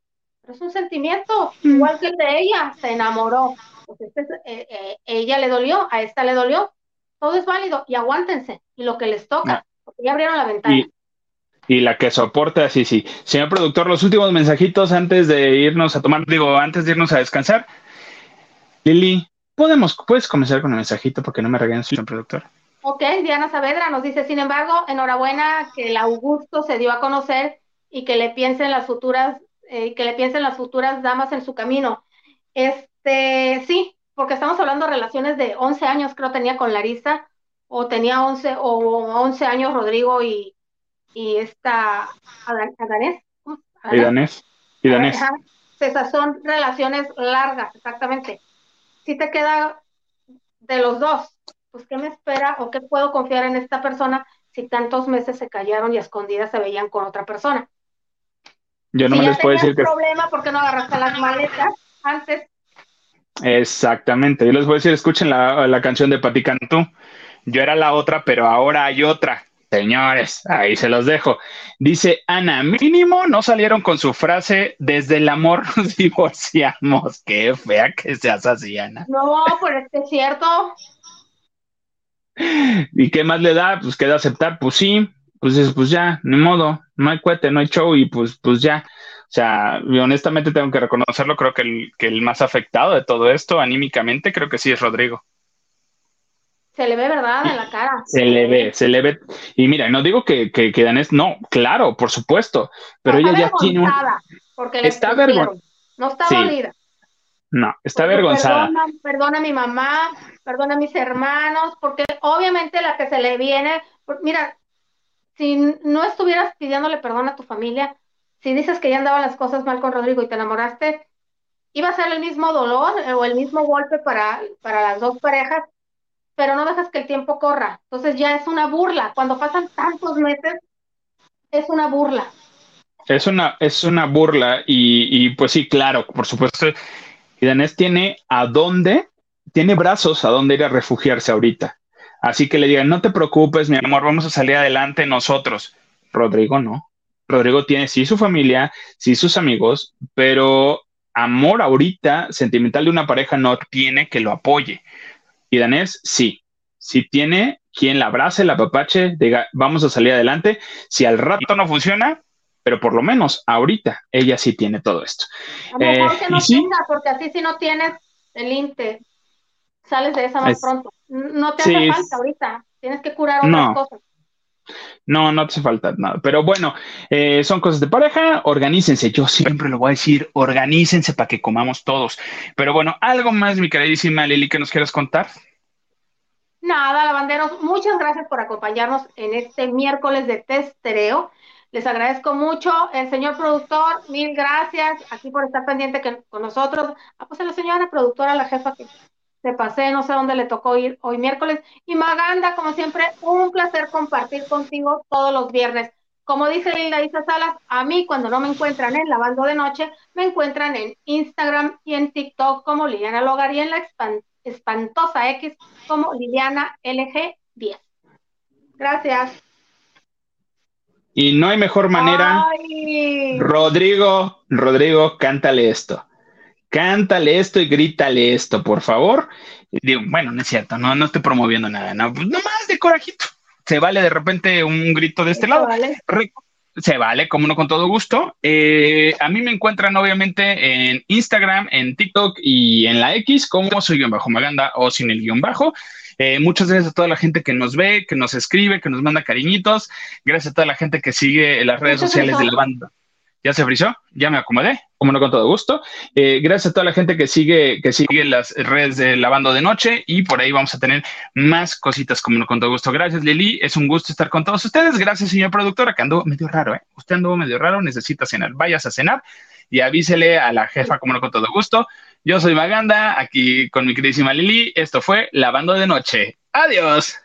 pero es un sentimiento, mm. igual que el de ella, se enamoró. Pues este eh, eh, ella le dolió, a esta le dolió, todo es válido y aguántense, y lo que les toca, porque ya abrieron la ventana. Y, la que soporta, sí, sí. Señor productor, los últimos mensajitos antes de irnos a tomar, digo, antes de irnos a descansar. Lili, ¿podemos, ¿puedes comenzar con el mensajito porque no me regañes, señor productor? Ok, Diana Saavedra nos dice, sin embargo, enhorabuena que el Augusto se dio a conocer y que le piensen las futuras, eh, que le piensen las futuras damas en su camino. Este, sí, porque estamos hablando de relaciones de 11 años, creo tenía con Larisa, o tenía 11, o 11 años Rodrigo y, y esta Adanés. Y Danés. Y Danés. Esas son relaciones largas, exactamente. Si te queda de los dos, pues ¿qué me espera o qué puedo confiar en esta persona si tantos meses se callaron y a escondidas se veían con otra persona? Yo no me les puedo decir que... problema, ¿por qué no agarraste las maletas antes? Exactamente, yo les voy a decir, escuchen la, la canción de Pati Cantú. Yo era la otra, pero ahora hay otra. Señores, ahí se los dejo. Dice Ana, mínimo no salieron con su frase, desde el amor nos divorciamos. Qué fea que seas así, Ana. No, pues es cierto. ¿Y qué más le da? Pues queda aceptar, pues sí, pues, pues ya, ni modo, no hay cuete, no hay show y pues, pues ya. O sea, honestamente tengo que reconocerlo, creo que el, que el más afectado de todo esto anímicamente creo que sí es Rodrigo. Se le ve, ¿verdad? En la cara. Se le ve, se le ve. Y mira, no digo que, que, que Danés, no, claro, por supuesto, pero ella ya tiene un... Porque está avergonzada. No está dolida. No, está avergonzada. Perdona, a mi mamá, perdona a mis hermanos, porque obviamente la que se le viene, mira, si no estuvieras pidiéndole perdón a tu familia, si dices que ya andaban las cosas mal con Rodrigo y te enamoraste, iba a ser el mismo dolor eh, o el mismo golpe para, para las dos parejas pero no dejas que el tiempo corra. Entonces ya es una burla. Cuando pasan tantos meses, es una burla. Es una, es una burla y, pues sí, claro, por supuesto. Y Danés tiene a dónde, tiene brazos a dónde ir a refugiarse ahorita. Así que le digan, no te preocupes, mi amor, vamos a salir adelante nosotros. Rodrigo no. Rodrigo tiene sí su familia, sí sus amigos, pero amor ahorita sentimental de una pareja no tiene que lo apoye. Y Danés, sí, sí tiene quien la abrace, la papache, diga, vamos a salir adelante. Si al rato no funciona, pero por lo menos ahorita ella sí tiene todo esto. A lo mejor eh, que no tenga, porque así si no tienes el INTE, sales de esa más pronto. No te hace falta ahorita, tienes que curar otras cosas. No, no hace falta nada. Pero bueno, eh, son cosas de pareja, organícense. Yo siempre lo voy a decir, organícense para que comamos todos. Pero bueno, algo más, mi queridísima Lili, que nos quieras contar. Nada, lavanderos, muchas gracias por acompañarnos en este miércoles de testereo. Les agradezco mucho. El señor productor, mil gracias aquí por estar pendiente con nosotros. Ah, pues a la señora productora, la jefa que te pasé, no sé dónde le tocó ir hoy miércoles. Y Maganda, como siempre, un placer compartir contigo todos los viernes. Como dice Linda Isa Salas, a mí cuando no me encuentran en Lavando de Noche, me encuentran en Instagram y en TikTok como Liliana Logar y en la espantosa X como Liliana LG10. Gracias. Y no hay mejor manera. Rodrigo, Rodrigo, cántale esto cántale esto y grítale esto, por favor. digo, bueno, no es cierto, no, no estoy promoviendo nada, no, pues más de corajito. Se vale de repente un grito de este lado. se vale, como no con todo gusto. Eh, a mí me encuentran obviamente en Instagram, en TikTok y en la X como soy guion bajo Maganda o sin el guion bajo. Eh, muchas gracias a toda la gente que nos ve, que nos escribe, que nos manda cariñitos. Gracias a toda la gente que sigue las redes sociales de la banda. ¿Ya se frizó? Ya me acomodé, como no con todo gusto. Eh, gracias a toda la gente que sigue, que sigue las redes de Lavando de Noche y por ahí vamos a tener más cositas como no con todo gusto. Gracias, Lili. Es un gusto estar con todos ustedes. Gracias, señor productor. que anduvo medio raro, ¿eh? Usted anduvo medio raro, necesita cenar. Vayas a cenar y avísele a la jefa como no con todo gusto. Yo soy Maganda, aquí con mi queridísima Lili. Esto fue Lavando de Noche. Adiós.